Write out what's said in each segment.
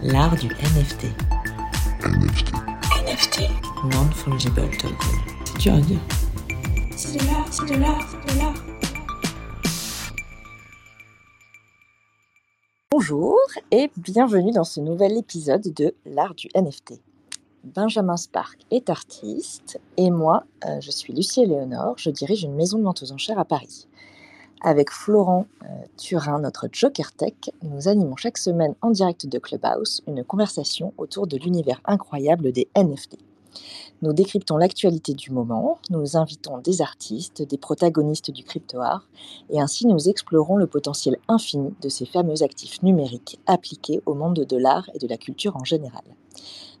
L'art du NFT. NFT. NFT. Non-fungible token. C'est dur à dire. C'est de l'art, c'est de l'art, c'est de l'art. Bonjour et bienvenue dans ce nouvel épisode de l'art du NFT. Benjamin Spark est artiste et moi, euh, je suis Lucie Léonore, je dirige une maison de vente aux enchères à Paris. Avec Florent euh, Turin, notre Joker Tech, nous animons chaque semaine en direct de Clubhouse une conversation autour de l'univers incroyable des NFT. Nous décryptons l'actualité du moment, nous invitons des artistes, des protagonistes du crypto-art, et ainsi nous explorons le potentiel infini de ces fameux actifs numériques appliqués au monde de l'art et de la culture en général.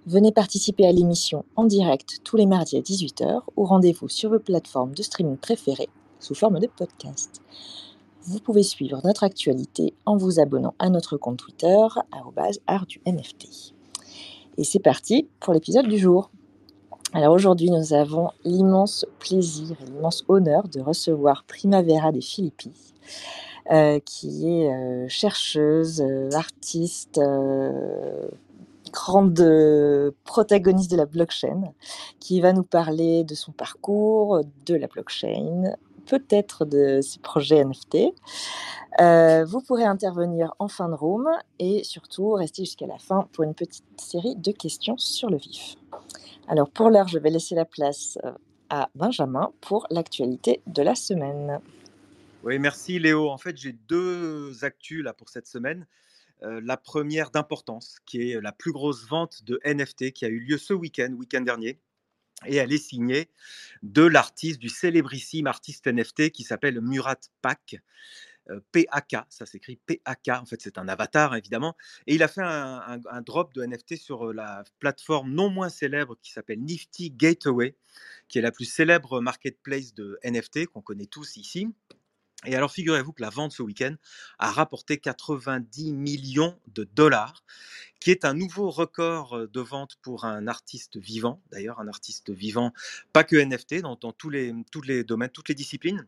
Venez participer à l'émission en direct tous les mardis à 18h ou rendez-vous sur vos plateformes de streaming préférées sous forme de podcast. Vous pouvez suivre notre actualité en vous abonnant à notre compte Twitter, @artdunft. Et c'est parti pour l'épisode du jour. Alors aujourd'hui, nous avons l'immense plaisir et l'immense honneur de recevoir Primavera des Philippines, euh, qui est euh, chercheuse, euh, artiste, grande protagoniste de la blockchain, qui va nous parler de son parcours, de la blockchain, peut-être de ses projets NFT. Euh, vous pourrez intervenir en fin de room et surtout rester jusqu'à la fin pour une petite série de questions sur le vif. Alors pour l'heure, je vais laisser la place euh, à Benjamin pour l'actualité de la semaine. Oui, merci Léo. En fait, j'ai deux actus là pour cette semaine. Euh, la première d'importance, qui est la plus grosse vente de NFT qui a eu lieu ce week-end, week-end dernier. Et elle est signée de l'artiste, du célébrissime artiste NFT qui s'appelle Murat Pak. euh, PAK, ça s'écrit PAK, en fait c'est un avatar évidemment, et il a fait un, un- drop de NFT sur euh, la plateforme non moins célèbre qui s'appelle Nifty Gateway, qui est la plus célèbre marketplace de NFT qu'on connaît tous ici. Et alors, figurez-vous que la vente ce week-end a rapporté 90 millions de dollars, qui est un nouveau record euh, de vente pour un artiste vivant, d'ailleurs, un artiste vivant, pas que NFT, dans, tous, les, domaines, toutes les disciplines.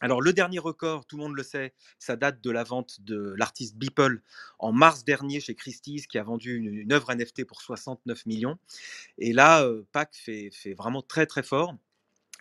Alors, le dernier record, tout le monde le sait, ça date de la vente de l'artiste Beeple en mars dernier chez Christie's, qui a vendu une, œuvre NFT pour 69 millions. Et là, euh, Pac fait vraiment très, très fort.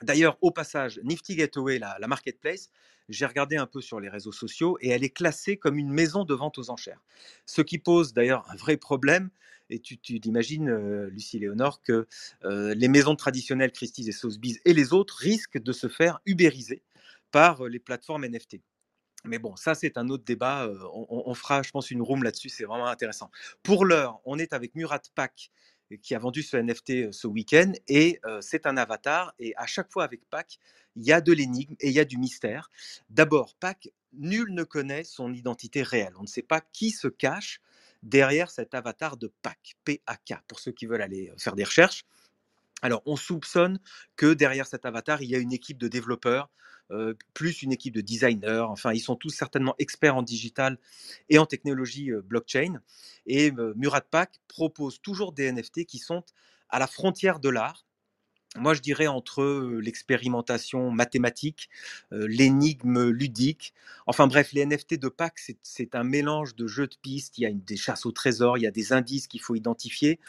D'ailleurs, au passage, Nifty Gateway, la, la marketplace, j'ai regardé un peu sur les réseaux sociaux et elle est classée comme une maison de vente aux enchères. Ce qui pose d'ailleurs un vrai problème. Et tu, t'imagines, euh, Lucie Léonore, que euh, les maisons traditionnelles Christie's et Sotheby's et les autres risquent de se faire ubériser par euh, les plateformes NFT. Mais bon, ça c'est un autre débat. euh, On, fera, je pense, une room là-dessus. C'est vraiment intéressant. Pour l'heure, on est avec Murat Pak qui a vendu ce NFT euh, ce week-end et euh, c'est un avatar. Et à chaque fois avec Pak, il y a de l'énigme et il y a du mystère. D'abord, Pak, nul ne connaît son identité réelle. On ne sait pas qui se cache derrière cet avatar de Pak, P-A-K, pour ceux qui veulent aller euh, faire des recherches. Alors, on soupçonne que derrière cet avatar, il y a une équipe de développeurs, euh, plus une équipe de designers. Enfin, ils sont tous certainement experts en digital et en technologie euh, blockchain. Et euh, Murat Pak propose toujours des NFT qui sont à la frontière de l'art. Moi, je dirais entre l'expérimentation mathématique, l'énigme ludique. Enfin bref, les NFT de Pâques, c'est- un mélange de jeux de pistes. Il y a des chasses au trésor, il y a des indices qu'il faut identifier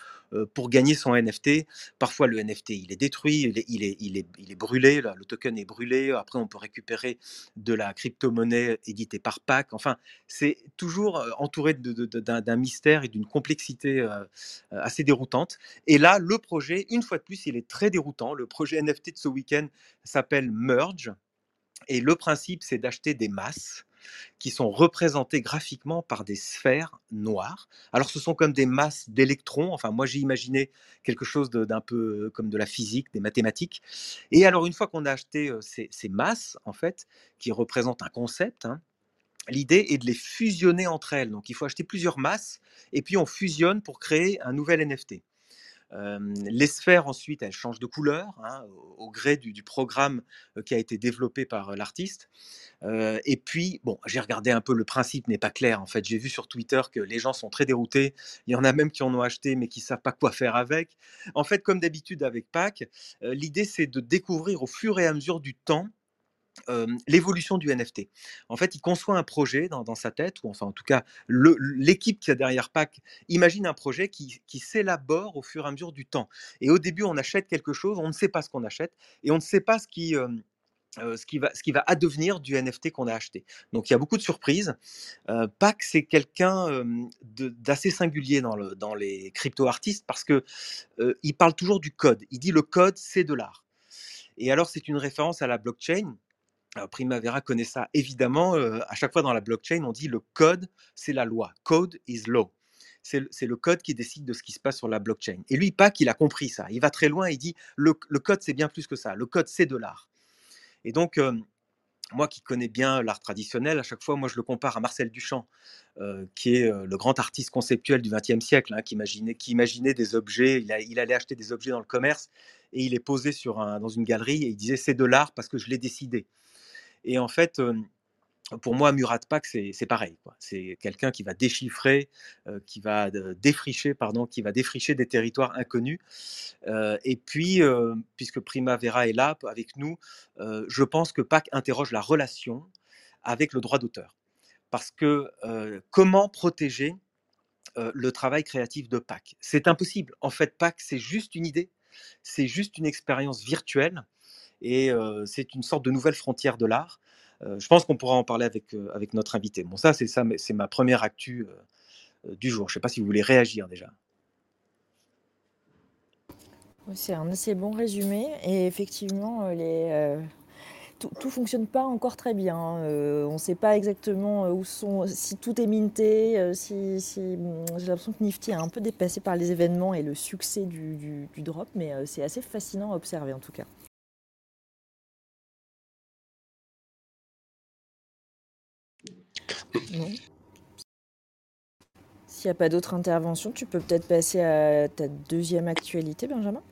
pour gagner son NFT. Parfois, le NFT, il est détruit, il est, il est, il est, brûlé, le token est brûlé. Après, on peut récupérer de la crypto-monnaie éditée par Pâques. Enfin, c'est toujours euh, entouré d'un mystère et d'une complexité euh, euh, assez déroutante. Et là, le projet, une fois de plus, il est très déroutant. Le projet NFT de ce week-end s'appelle Merge. Et le principe, c'est d'acheter des masses qui sont représentées graphiquement par des sphères noires. Alors, ce sont comme des masses d'électrons. Enfin, moi, j'ai imaginé quelque chose d'un peu comme de la physique, des mathématiques. Et alors, une fois qu'on a acheté euh, ces, ces masses, en fait, qui représentent un concept, hein, l'idée est de les fusionner entre elles. Donc, il faut acheter plusieurs masses et puis on fusionne pour créer un nouvel NFT. Les sphères, ensuite, elles changent de couleur hein, au, gré du, programme qui a été développé par l'artiste. Et puis, bon, j'ai regardé un peu, le principe n'est pas clair. En fait, j'ai vu sur Twitter que les gens sont très déroutés. Il y en a même qui en ont acheté, mais qui ne savent pas quoi faire avec. En fait, comme d'habitude avec Pâques, l'idée, c'est de découvrir au fur et à mesure du temps l'évolution du NFT. En fait, il conçoit un projet dans, sa tête, ou enfin en tout cas l'équipe qui a derrière PAC imagine un projet qui, s'élabore au fur et à mesure du temps. Et au début, on achète quelque chose, on ne sait pas ce qu'on achète, et on ne sait pas ce qui... va, addevenir du NFT qu'on a acheté. Donc il y a beaucoup de surprises. Euh, PAC, c'est quelqu'un d'assez singulier dans, le, dans les crypto-artistes parce que il parle toujours du code. Il dit le code, c'est de l'art. Et alors, c'est une référence à la blockchain. Primavera connaît ça évidemment. euh, à chaque fois dans la blockchain, on dit le code, c'est la loi. Code is law. C'est le code qui décide de ce qui se passe sur la blockchain. Et lui, Pac, il a compris ça. Il va très loin. Il dit le, le code, c'est bien plus que ça. Le code, c'est de l'art. Et donc, euh, moi qui connais bien l'art traditionnel, à chaque fois, moi, je le compare à Marcel Duchamp, euh, qui est euh, le grand artiste conceptuel du XXe siècle, hein, qui, imaginait, des objets. Il, allait acheter des objets dans le commerce et il est posé sur un- dans une galerie et il disait c'est de l'art parce que je l'ai décidé. Et en fait, pour moi, Murat Pak, c'est pareil. C'est quelqu'un qui va déchiffrer, qui va défricher, pardon, qui va défricher des territoires inconnus. Et puis, puisque Primavera est là avec nous, je pense que Pak interroge la relation avec le droit d'auteur. Parce que comment protéger le travail créatif de Pak? C'est impossible. En fait, Pak, c'est juste une idée, c'est juste une expérience virtuelle et c'est une sorte de nouvelle frontière de l'art. Euh, je pense qu'on pourra en parler avec, euh, avec notre invité. Bon, ça, c'est ça, c'est ma première actu euh, du jour. Je ne sais pas si vous voulez réagir déjà. C'est un assez bon résumé et effectivement, les, tout, tout fonctionne pas encore très bien. hein. On ne sait pas exactement où sont, si tout est minté, si, si- hum, j'ai l'impression que Nifty est un peu dépassé par les événements et le succès du, du- drop, mais c'est assez fascinant à observer en tout cas. Non. S'il n'y a pas d'autres interventions, tu peux peut-être passer à ta deuxième actualité, Benjamin?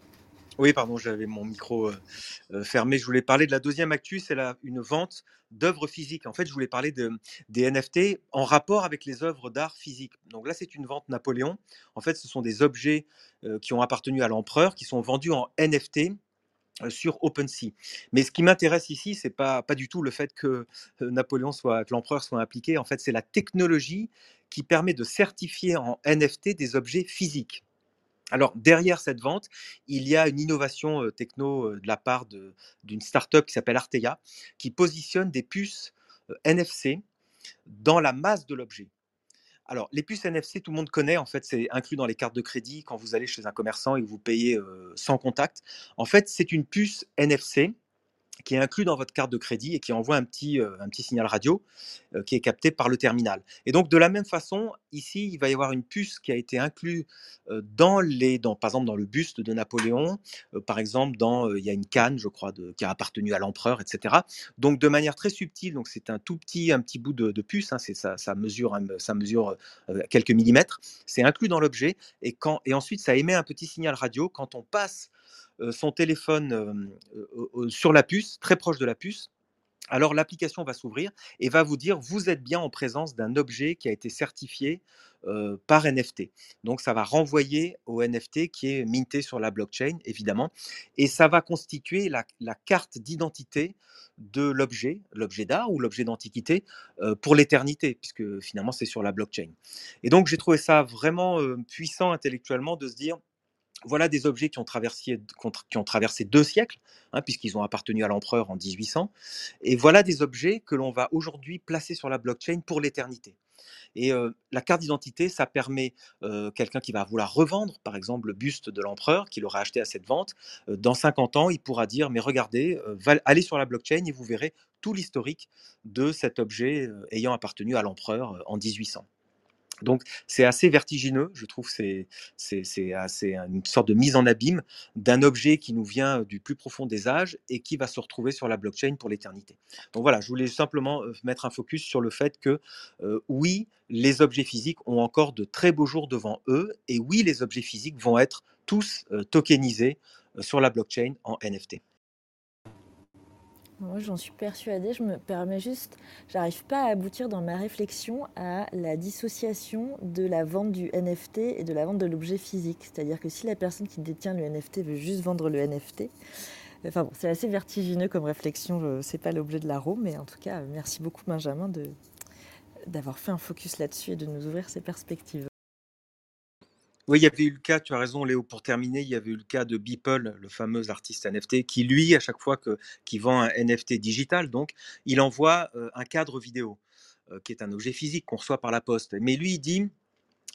Oui, pardon, j'avais mon micro euh, euh, fermé. Je voulais parler de la deuxième actu, c'est une vente d'œuvres physiques. En fait, je voulais parler de, des NFT en rapport avec les œuvres d'art physique. Donc là, c'est une vente Napoléon. En fait, ce sont des objets euh, qui ont appartenu à l'empereur, qui sont vendus en NFT sur OpenSea. Mais ce qui m'intéresse ici, c'est pas pas du tout le fait que euh, Napoléon soit, que l'empereur soit impliqué. En fait, c'est la technologie qui permet de certifier en NFT des objets physiques. Alors, derrière cette vente, il y a une innovation euh, techno euh, de la part d'une startup qui s'appelle Arteia, qui positionne des puces euh, NFC dans la masse de l'objet. Alors, les puces NFC, tout le monde connaît, en fait, c'est inclus dans les cartes de crédit quand vous allez chez un commerçant et que vous payez sans contact. En fait, c'est une puce NFC qui est inclus dans votre carte de crédit et qui envoie un petit, euh, un petit signal radio euh, qui est capté par le terminal. Et donc de la même façon, ici, il va y avoir une puce qui a été inclue euh, dans les, dans, par exemple dans le buste de Napoléon, par exemple dans, il y a une canne, je crois, qui a appartenu à l'empereur, etc. Donc de manière très subtile, donc c'est un tout petit, un petit bout de, puce, hein, ça, mesure, un- ça mesure quelques millimètres, c'est inclus dans l'objet et et ensuite ça émet un petit signal radio quand on passe son téléphone euh, euh, euh, sur la puce, très proche de la puce, alors l'application va s'ouvrir et va vous dire vous êtes bien en présence d'un objet qui a été certifié par NFT. Donc ça va renvoyer au NFT qui est minté sur la blockchain évidemment et ça va constituer la, carte d'identité de l'objet, l'objet d'art ou l'objet d'antiquité pour l'éternité puisque finalement c'est sur la blockchain. Et donc j'ai trouvé ça vraiment puissant intellectuellement de se dire voilà des objets qui ont traversé, qui ont traversé deux siècles, hein, puisqu'ils ont appartenu à l'empereur en 1800. Et voilà des objets que l'on va aujourd'hui placer sur la blockchain pour l'éternité. Et euh, la carte d'identité, ça permet euh, quelqu'un qui va vouloir revendre, par exemple, le buste de l'empereur qu'il aura acheté à cette vente. euh, dans 50 ans, il pourra dire, mais regardez, allez sur la blockchain et vous verrez tout l'historique de cet objet ayant appartenu à l'empereur en 1800. Donc c'est assez vertigineux, je trouve c'est une sorte de mise en abîme d'un objet qui nous vient du plus profond des âges et qui va se retrouver sur la blockchain pour l'éternité. Donc voilà, je voulais simplement euh, mettre un focus sur le fait que euh, oui, les objets physiques ont encore de très beaux jours devant eux et oui, les objets physiques vont être tous euh, tokenisés euh, sur la blockchain en NFT. Moi, j'en suis persuadée. Je me permets juste, j'arrive pas à aboutir dans ma réflexion à la dissociation de la vente du NFT et de la vente de l'objet physique. C'est-à-dire que si la personne qui détient le NFT veut juste vendre le NFT, Enfin bon, c'est assez vertigineux comme réflexion, c'est pas l'objet de la roue, mais en tout cas, merci beaucoup Benjamin d'avoir fait un focus là-dessus et de nous ouvrir ces perspectives. Oui, il y avait eu le cas, tu as raison Léo, pour terminer, il y avait eu le cas de Beeple, le fameux artiste NFT, qui lui, à chaque fois qu'il vend un NFT digital, donc, il envoie euh, un cadre vidéo, euh, qui est un objet physique qu'on reçoit par la poste. Mais lui, il dit,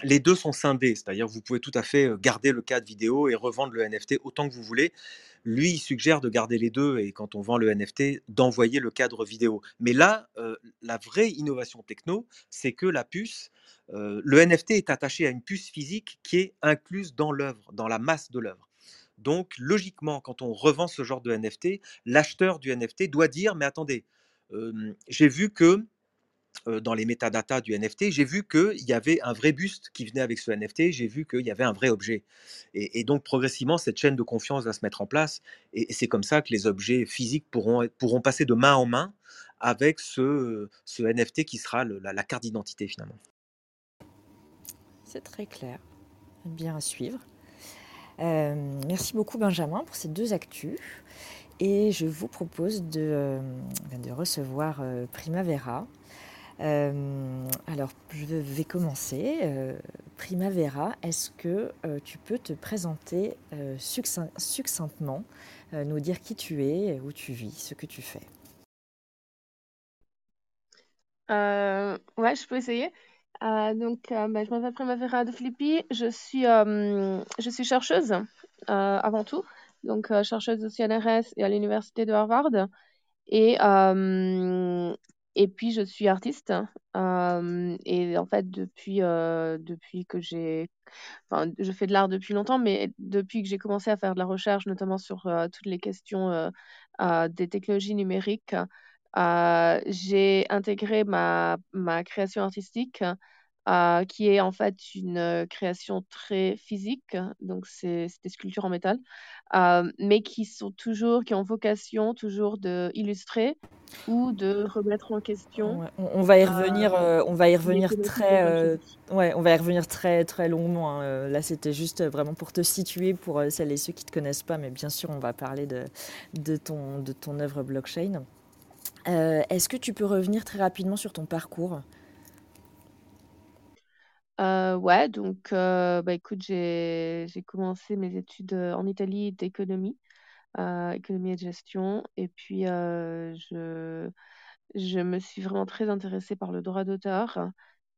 les deux sont scindés, c'est-à-dire vous pouvez tout à fait euh, garder le cadre vidéo et revendre le NFT autant que vous voulez. Lui, il suggère de garder les deux et quand on vend le NFT, d'envoyer le cadre vidéo. Mais là, la vraie innovation techno, c'est que la puce, le NFT est attaché à une puce physique qui est incluse dans l'œuvre, dans la masse de l'œuvre. Donc, logiquement, quand on revend ce genre de NFT, l'acheteur du NFT doit dire, mais attendez, j'ai vu que dans les métadatas du NFT, j'ai vu qu'il y avait un vrai buste qui venait avec ce NFT, j'ai vu qu'il y avait un vrai objet. Et, donc progressivement, cette chaîne de confiance va se mettre en place, et, c'est comme ça que les objets physiques pourront, pourront passer de main en main avec ce, NFT qui sera la, carte d'identité finalement. C'est très clair, bien à suivre. merci beaucoup Benjamin pour ces deux actus. Et je vous propose de, de recevoir Primavera, euh, alors, je vais commencer. Euh, Primavera, est-ce que euh, tu peux te présenter succinctement, nous dire qui tu es, où tu vis, ce que tu fais? Ouais, je peux essayer. donc, bah, je m'appelle Primavera de Filippi. Je suis, je suis chercheuse avant tout, donc chercheuse au CNRS et à l'université de Harvard. Et, et puis, je suis artiste. et en fait, depuis, depuis que j'ai. Enfin, je fais de l'art depuis longtemps, mais depuis que j'ai commencé à faire de la recherche, notamment sur toutes les questions des technologies numériques, j'ai intégré ma, ma création artistique euh, qui est en fait une euh, création très physique, donc c'est des sculptures en métal, euh, mais qui sont toujours, qui ont vocation toujours de illustrer ou de remettre en question. on, va y revenir, on va y revenir très, ouais, on va y revenir très très longuement. Hein. Là, c'était juste vraiment pour te situer pour celles et ceux qui te connaissent pas, mais bien sûr, on va parler de, de ton de ton œuvre blockchain. Est-ce que tu peux revenir très rapidement sur ton parcours? Euh, ouais, donc, euh, bah, écoute, j'ai commencé mes études, euh, en Italie d'économie, économie et de gestion et puis, je je me suis vraiment très intéressée par le droit d'auteur.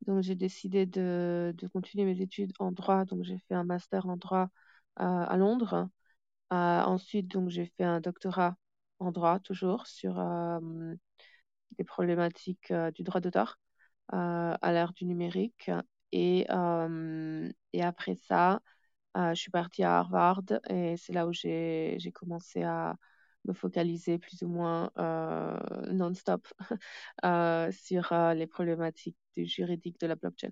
Donc j'ai décidé de de continuer mes études en droit, donc j'ai fait un master en droit, à Londres. ensuite, donc j'ai fait un doctorat en droit toujours sur, les problématiques, du droit d'auteur, à l'ère du numérique et, et après ça, je suis partie à Harvard et c'est là où j'ai commencé à me focaliser plus ou moins non-stop sur les problématiques du juridique de la blockchain.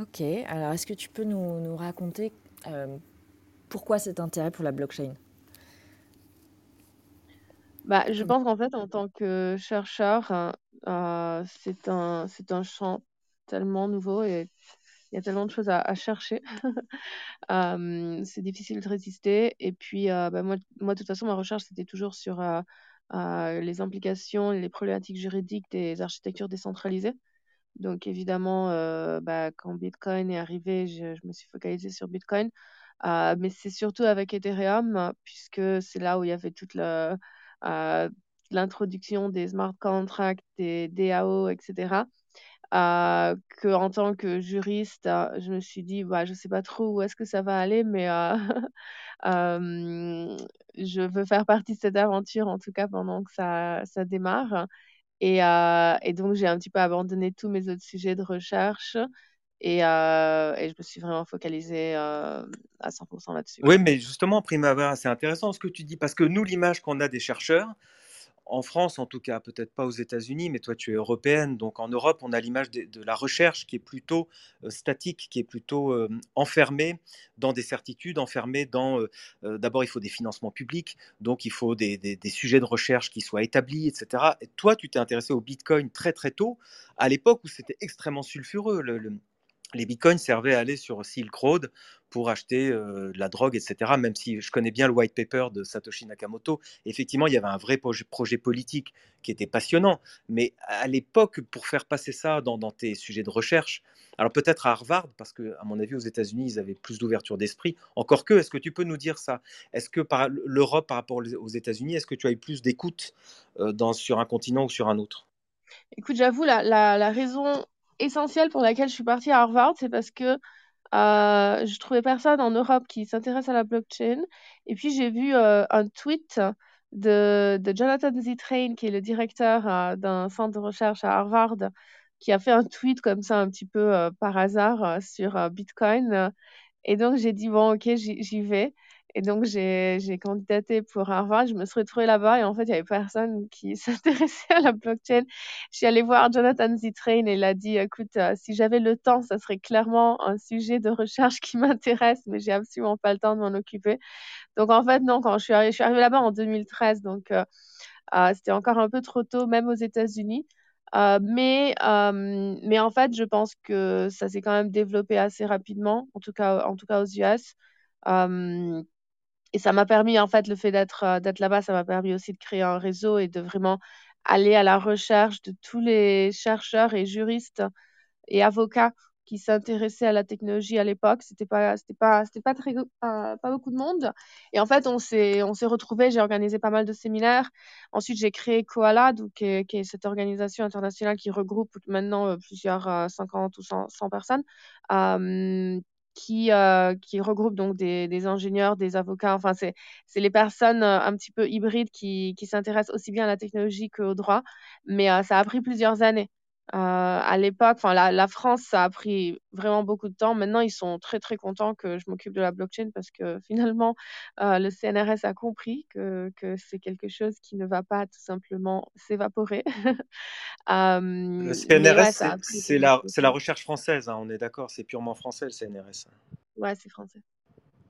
Ok, alors est-ce que tu peux nous, nous raconter pourquoi cet intérêt pour la blockchain? Bah, je pense qu'en fait, en tant que chercheur, euh, c'est un, c'est un champ tellement nouveau et il y a tellement de choses à, chercher. c'est difficile de résister. Et puis, euh, bah, moi, moi, de toute façon, ma recherche, c'était toujours sur euh, euh, les implications les problématiques juridiques des architectures décentralisées. Donc, évidemment, bah, quand Bitcoin est arrivé, je, je me suis focalisée sur Bitcoin. mais c'est surtout avec Ethereum, puisque c'est là où il y avait toute l'introduction des smart contracts, des DAO, etc. Euh, que en tant que juriste, euh, je me suis dit, bah, je ne sais pas trop où est-ce que ça va aller, mais euh, je veux faire partie de cette aventure, en tout cas pendant que ça, ça démarre. Et, et donc, j'ai un petit peu abandonné tous mes autres sujets de recherche. Et, et je me suis vraiment focalisée à 100% là-dessus. Oui, mais justement, Primavera, c'est intéressant ce que tu dis, parce que nous, l'image qu'on a des chercheurs, en France en tout cas, peut-être pas aux États-Unis, mais toi tu es européenne, donc en Europe on a l'image de, la recherche qui est plutôt statique, qui est plutôt enfermée dans des certitudes, enfermée dans, d'abord il faut des financements publics, donc il faut des, sujets de recherche qui soient établis, etc. Et toi tu t'es intéressé au Bitcoin très très tôt, à l'époque où c'était extrêmement sulfureux. Les bitcoins servaient à aller sur Silk Road pour acheter de la drogue, etc. Même si je connais bien le white paper de Satoshi Nakamoto, effectivement, il y avait un vrai projet, politique qui était passionnant. Mais à l'époque, pour faire passer ça dans, tes sujets de recherche, alors peut-être à Harvard, parce que à mon avis aux États-Unis, ils avaient plus d'ouverture d'esprit. Encore que, est-ce que tu peux nous dire ça? Est-ce que par l'Europe par rapport aux États-Unis, est-ce que tu as eu plus d'écoute sur un continent ou sur un autre? Écoute, j'avoue, la raison essentielle pour laquelle je suis partie à Harvard, c'est parce que euh, je trouvais personne en Europe qui s'intéresse à la blockchain. Et puis j'ai vu euh, un tweet de, de Jonathan Zittrain, qui est le directeur euh, d'un centre de recherche à Harvard, qui a fait un tweet comme ça un petit peu euh, par hasard sur Bitcoin. Et donc j'ai dit, bon, ok, j'y vais. Et donc, j'ai candidaté pour Harvard. Je me suis retrouvée là-bas et en fait, il n'y avait personne qui s'intéressait à la blockchain. Je suis allée voir Jonathan Zittrain et il a dit, écoute, euh, si j'avais le temps, ça serait clairement un sujet de recherche qui m'intéresse, mais j'ai absolument pas le temps de m'en occuper. Donc, en fait, non, quand je suis arrivée, arrivée là-bas en 2013, donc euh, euh, c'était encore un peu trop tôt, même aux États-Unis. mais, mais en fait, je pense que ça s'est quand même développé assez rapidement, en tout cas, en tout cas aux US et ça m'a permis, en fait, le fait d'être euh, d'être là-bas, ça m'a permis aussi de créer un réseau et de vraiment aller à la recherche de tous les chercheurs et juristes et avocats qui s'intéressaient à la technologie à l'époque. C'était pas, c'était pas, c'était pas très, pas, beaucoup de monde. Et en fait, on s'est, on s'est retrouvés. J'ai organisé pas mal de séminaires. Ensuite, j'ai créé Koala, donc, qui est, cette organisation internationale qui regroupe maintenant euh, plusieurs 50 euh, ou 100, 100 personnes, qui, euh, qui regroupe donc des, des, ingénieurs, des avocats. Enfin, c'est les personnes euh, un petit peu hybrides qui, qui s'intéressent aussi bien à la technologie qu'au droit. Mais euh, ça a pris plusieurs années. À l'époque, enfin, la, la, France, ça a pris vraiment beaucoup de temps. Maintenant, ils sont très, très contents que je m'occupe de la blockchain parce que finalement, le CNRS a compris que, que c'est quelque chose qui ne va pas tout simplement s'évaporer. le CNRS, c'est la, la, recherche française, hein, on est d'accord, c'est purement français le CNRS. Ouais, c'est français.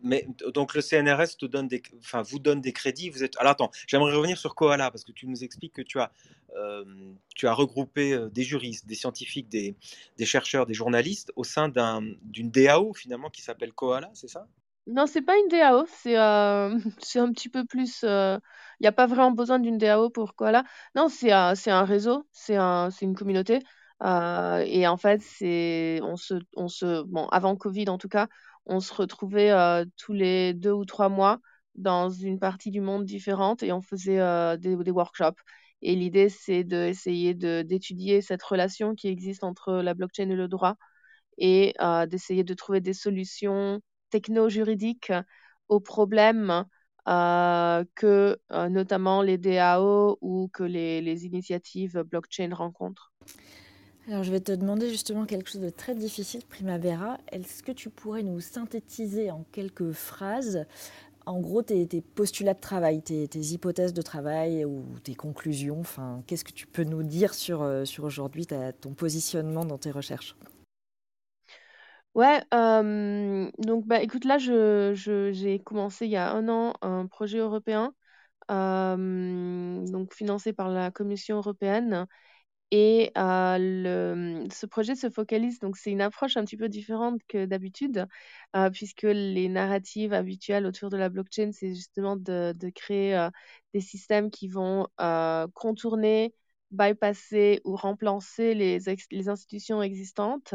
Mais donc le CNRS vous donne des crédits. Alors attends, j'aimerais revenir sur Koala parce que tu nous expliques que tu as, euh, regroupé euh, des juristes, des scientifiques, des, chercheurs, des journalistes au sein d'une DAO finalement qui s'appelle Koala, c'est ça? Non, c'est pas une DAO, c'est euh, c'est un petit peu plus. Il n'y a pas vraiment besoin d'une DAO pour Koala. Non, c'est un, réseau, c'est un, c'est une communauté. et en fait, on se, bon, avant Covid en tout cas, on se retrouvait euh, tous les deux ou trois mois dans une partie du monde différente et on faisait euh, des, workshops. Et l'idée, c'est d'essayer d'étudier cette relation qui existe entre la blockchain et le droit et euh, d'essayer de trouver des solutions techno-juridiques aux problèmes que notamment les DAO ou que les, les initiatives blockchain rencontrent. Alors, je vais te demander justement quelque chose de très difficile, Primavera. Est-ce que tu pourrais nous synthétiser en quelques phrases, en gros, tes, postulats de travail, tes, hypothèses de travail ou tes conclusions? Enfin, qu'est-ce que tu peux nous dire sur, euh, sur aujourd'hui ton positionnement dans tes recherches? Ouais, donc bah écoute, là, je, j'ai commencé il y a un an un projet européen, donc financé par la Commission européenne, et le, ce projet se focalise, donc c'est une approche un petit peu différente que d'habitude, puisque les narratives habituelles autour de la blockchain, c'est justement de, de créer des systèmes qui vont contourner, bypasser ou remplacer les, les institutions existantes.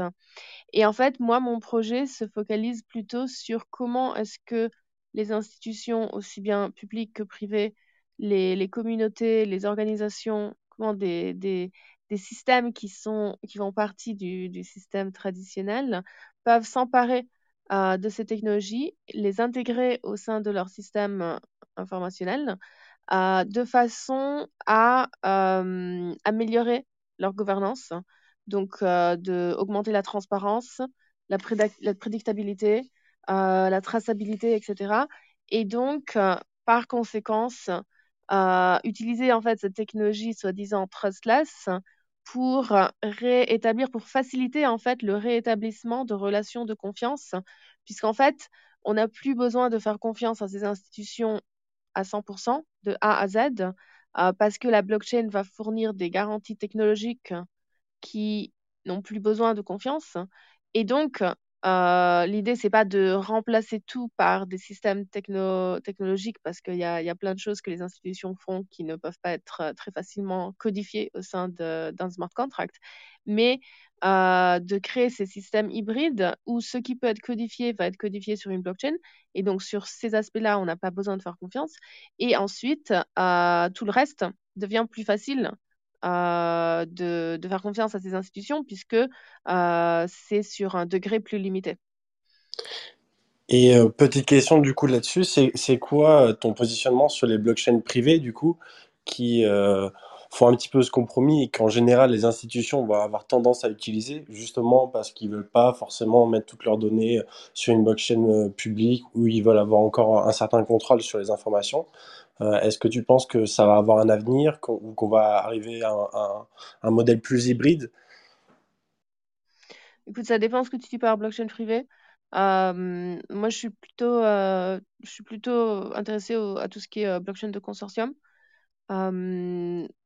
Et en fait, moi, mon projet se focalise plutôt sur comment est-ce que les institutions, aussi bien publiques que privées, les, les communautés, les organisations, comment des, des, des systèmes qui, sont, qui font partie du, du système traditionnel peuvent s'emparer euh, de ces technologies, les intégrer au sein de leur système euh, informationnel euh, de façon à améliorer leur gouvernance, donc de augmenter la transparence, la, la prédictabilité, la traçabilité, etc. Et donc, par conséquence, utiliser en fait cette technologie soi-disant trustless pour réétablir, pour faciliter le réétablissement de relations de confiance, puisqu'en fait, on n'a plus besoin de faire confiance à ces institutions à 100%, de A à Z, euh, parce que la blockchain va fournir des garanties technologiques qui n'ont plus besoin de confiance. Et donc, l'idée, c'est pas de remplacer tout par des systèmes techno technologiques parce qu'il y a, plein de choses que les institutions font qui ne peuvent pas être très facilement codifiées au sein d'un smart contract, mais de créer ces systèmes hybrides où ce qui peut être codifié va être codifié sur une blockchain. Et donc, sur ces aspects-là, on n'a pas besoin de faire confiance. Et ensuite, tout le reste devient plus facile euh, de, faire confiance à ces institutions puisque euh, c'est sur un degré plus limité. Et euh, petite question du coup là-dessus, c'est quoi ton positionnement sur les blockchains privées du coup qui font un petit peu ce compromis et qu'en général les institutions vont avoir tendance à utiliser justement parce qu'ils veulent pas forcément mettre toutes leurs données sur une blockchain publique où ils veulent avoir encore un certain contrôle sur les informations? Euh, est-ce que tu penses que ça va avoir un avenir ou qu'on va arriver à un, modèle plus hybride? Écoute, ça dépend ce que tu dis par blockchain privée. Euh, moi, je suis plutôt, euh, intéressée à tout ce qui est blockchain de consortium.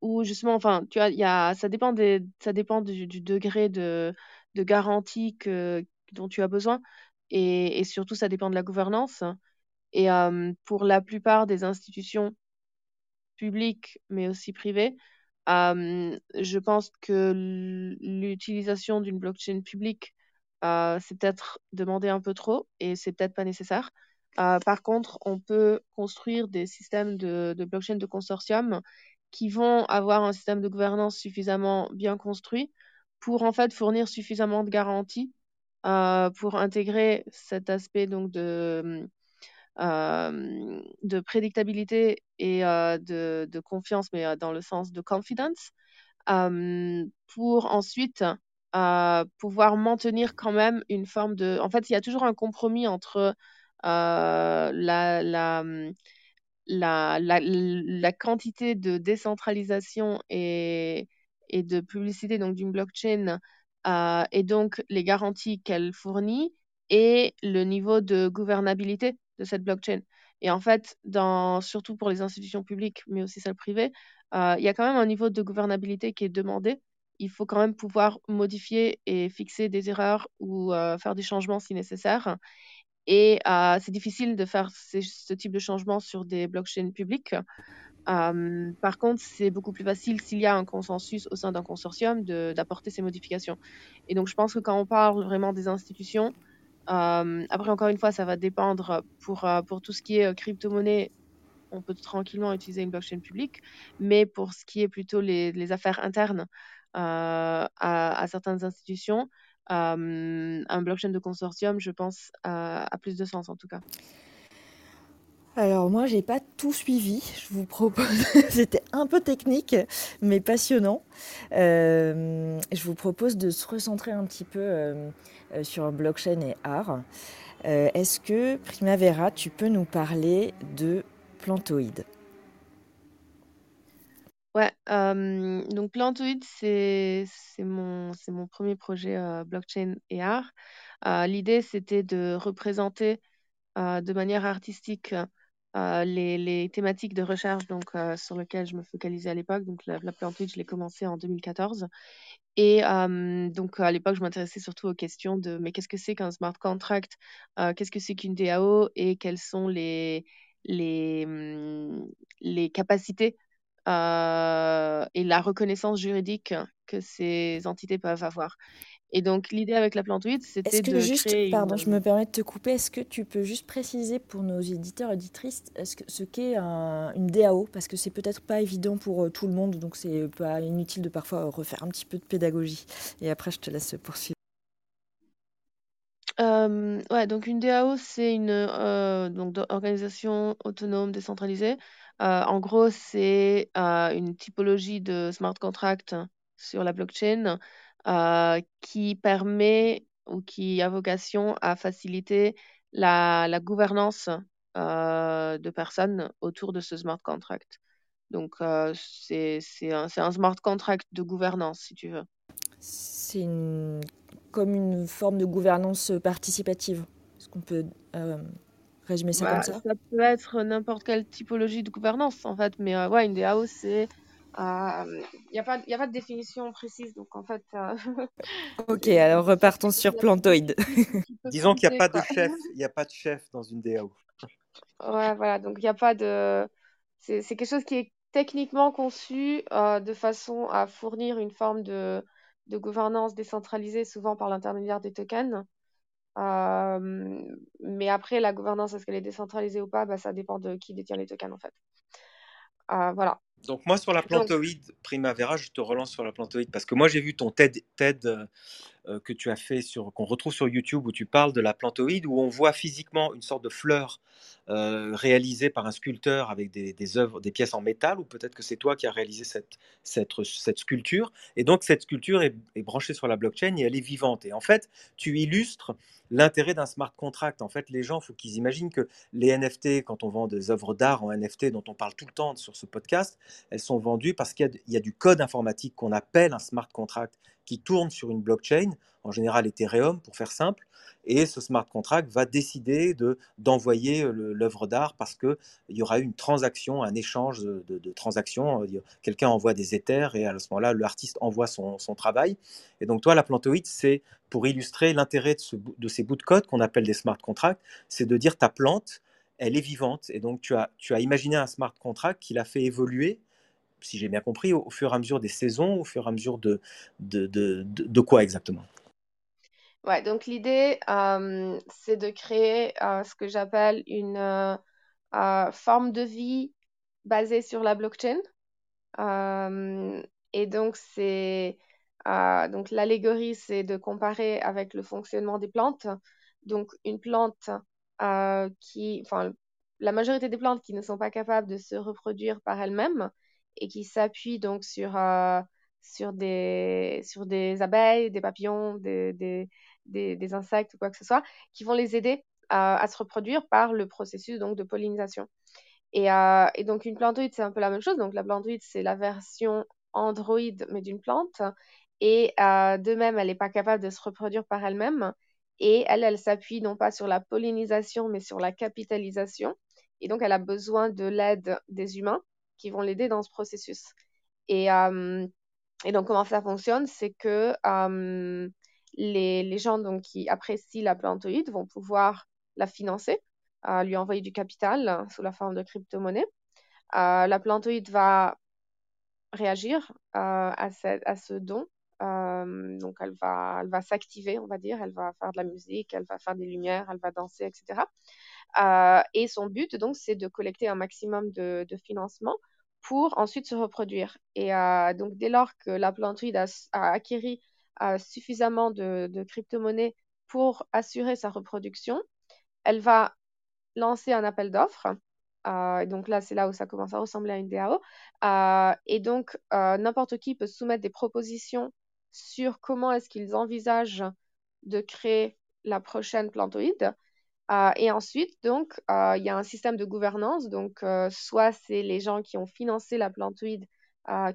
ou justement, enfin, tu y a, ça dépend, des, ça dépend du, degré de, garantie dont tu as besoin. Et, surtout, ça dépend de la gouvernance. Et pour la plupart des institutions publiques, mais aussi privées, je pense que l'utilisation d'une blockchain publique, c'est peut-être demander un peu trop et c'est peut-être pas nécessaire. par contre, on peut construire des systèmes de, blockchain de consortium qui vont avoir un système de gouvernance suffisamment bien construit pour en fait fournir suffisamment de garanties pour intégrer cet aspect donc de de prédictabilité et de, confiance, mais dans le sens de confidence, pour ensuite pouvoir maintenir quand même une forme de... En fait, il y a toujours un compromis entre la, la, mmh, la, la, quantité de décentralisation et, et de publicité d'une blockchain et donc les garanties qu'elle fournit et le niveau de gouvernabilité de cette blockchain. Et en fait, surtout pour les institutions publiques, mais aussi celles privées, euh, il y a quand même un niveau de gouvernabilité qui est demandé. Il faut quand même pouvoir modifier et fixer des erreurs ou euh, faire des changements si nécessaire. Et euh, c'est difficile de faire ce type de changement sur des blockchains publiques. par contre, c'est beaucoup plus facile s'il y a un consensus au sein d'un consortium d'apporter ces modifications. Et donc, je pense que quand on parle vraiment des institutions, euh, après, encore une fois, ça va dépendre. Pour, euh, pour tout ce qui est euh, crypto-monnaie, on peut tranquillement utiliser une blockchain publique. Mais pour ce qui est plutôt les, les affaires internes à, à, certaines institutions, un blockchain de consortium, je pense, a plus de sens en tout cas. Alors moi, j'ai pas tout suivi. Je vous propose, c'était un peu technique, mais passionnant. Euh, je vous propose de se recentrer un petit peu euh, euh, sur blockchain et art. Est-ce que Primavera, tu peux nous parler de Plantoid? Ouais, donc Plantoid, c'est mon, mon premier projet blockchain et art. L'idée, c'était de représenter de manière artistique euh, les, thématiques de recherche donc, euh, sur lesquelles je me focalisais à l'époque. Donc, la, la je l'ai commencé en 2014. Et euh, donc, à l'époque, je m'intéressais surtout aux questions de mais qu'est-ce que c'est qu'un smart contract? Qu'est-ce que c'est qu'une DAO Et quelles sont les, les, hum, les capacités et la reconnaissance juridique que ces entités peuvent avoir? Et donc, l'idée avec la plantoïde, c'était de juste, créer Pardon, je me permets de te couper. Est-ce que tu peux juste préciser pour nos éditeurs et éditrices ce qu'est une DAO Parce que c'est peut-être pas évident pour euh, tout le monde, donc c'est pas inutile de parfois refaire un petit peu de pédagogie. Et après, je te laisse poursuivre. Euh, ouais, donc une DAO, c'est une euh, donc, organisation autonome décentralisée. en gros, c'est une typologie de smart contract sur la blockchain euh, qui permet ou qui a vocation à faciliter la, la gouvernance euh, de personnes autour de ce smart contract. Donc, euh, c'est un, un, smart contract de gouvernance, si tu veux. C'est comme une forme de gouvernance participative. Est-ce qu'on peut résumer ça comme bah, ça? Ça peut être n'importe quelle typologie de gouvernance, en fait. Mais ouais, une DAO, c'est Il n'y a, pas, y a pas de définition précise, donc en fait. euh, Ok, alors repartons sur peut Disons qu'il n'y a pas de chef, il n'y a pas de chef dans une DAO. Ouais, voilà, donc il n'y a pas de... C'est c'est quelque chose qui est techniquement conçu euh, de façon à fournir une forme de, de gouvernance décentralisée, souvent par l'intermédiaire des tokens. Euh, mais après, la gouvernance, est-ce qu'elle est décentralisée ou pas, bah, ça dépend de qui détient les tokens, en fait. Euh, voilà. Donc moi sur la Donc, plantoïde Primavera, je te relance sur la plantoïde parce que moi j'ai vu ton TED, TED euh, euh, que tu as fait sur qu'on retrouve sur YouTube où tu parles de la plantoïde où on voit physiquement une sorte de fleur réalisée par un sculpteur avec des, œuvres, des pièces en métal ou peut-être que c'est toi qui as réalisé cette, cette, sculpture? Et donc cette sculpture est, branchée sur la blockchain et elle est vivante. Et en fait tu illustres l'intérêt d'un smart contract. En fait, les gens, il faut qu'ils imaginent que les NFT, quand on vend des œuvres d'art en NFT, dont on parle tout le temps sur ce podcast, elles sont vendues parce qu'il y a, du code informatique qu'on appelle un smart contract qui tourne sur une blockchain, en général Ethereum pour faire simple, et ce smart contract va décider de, d'envoyer l'œuvre d'art parce qu'il y aura une transaction, un échange de, de- transactions. Euh, Quelqu'un envoie des éthers et à ce moment-là, l'artiste envoie son, son travail. Et donc, toi, la plantoïde, c'est pour illustrer l'intérêt de, ce de ces bouts de code qu'on appelle des smart contracts, c'est de dire ta plante, elle est vivante. Et donc, tu as, tu as imaginé un smart contract qui l'a fait évoluer si j'ai bien compris, au, fur et à mesure des saisons, au fur et à mesure de, de, de, de quoi exactement? Ouais, donc l'idée, euh, c'est de créer euh, ce que j'appelle une euh, forme de vie basée sur la blockchain. Et donc, c'est donc l'allégorie, c'est de comparer avec le fonctionnement des plantes. Donc, une plante qui, enfin, la majorité des plantes qui ne sont pas capables de se reproduire par elles-mêmes et qui s'appuient donc sur, sur des, sur des abeilles, des papillons, des, des, insectes ou quoi que ce soit, qui vont les aider à, se reproduire par le processus donc de pollinisation. Et, euh, donc, une plantoïde, c'est un peu la même chose. Donc, la plantoïde, c'est la version Android, mais d'une plante. Et euh, de même, elle n'est pas capable de se reproduire par elle-même. Et elle, elle s'appuie non pas sur la pollinisation, mais sur la capitalisation. Et donc, elle a besoin de l'aide des humains qui vont l'aider dans ce processus. Et, euh, donc, comment ça fonctionne? C'est que les, gens donc, qui apprécient la plantoïde vont pouvoir la financer lui envoyer du capital euh, sous la forme de crypto-monnaie. Euh, la plantoïde va réagir euh, à, ce, don. Euh, donc, elle va, s'activer, on va dire. Elle va faire de la musique, elle va faire des lumières, elle va danser, etc. Et son but, donc, c'est de collecter un maximum de, financement pour ensuite se reproduire. Et donc, dès lors que la plantoïde a, a acquis suffisamment de, crypto-monnaies pour assurer sa reproduction, elle va lancer un appel d'offres. Euh, donc là, c'est là où ça commence à ressembler à une DAO. Euh, et donc, euh, n'importe qui peut soumettre des propositions sur comment est-ce qu'ils envisagent de créer la prochaine plantoïde. Euh, et ensuite, donc, il y a un système de gouvernance. Donc, soit c'est les gens qui ont financé la plantoïde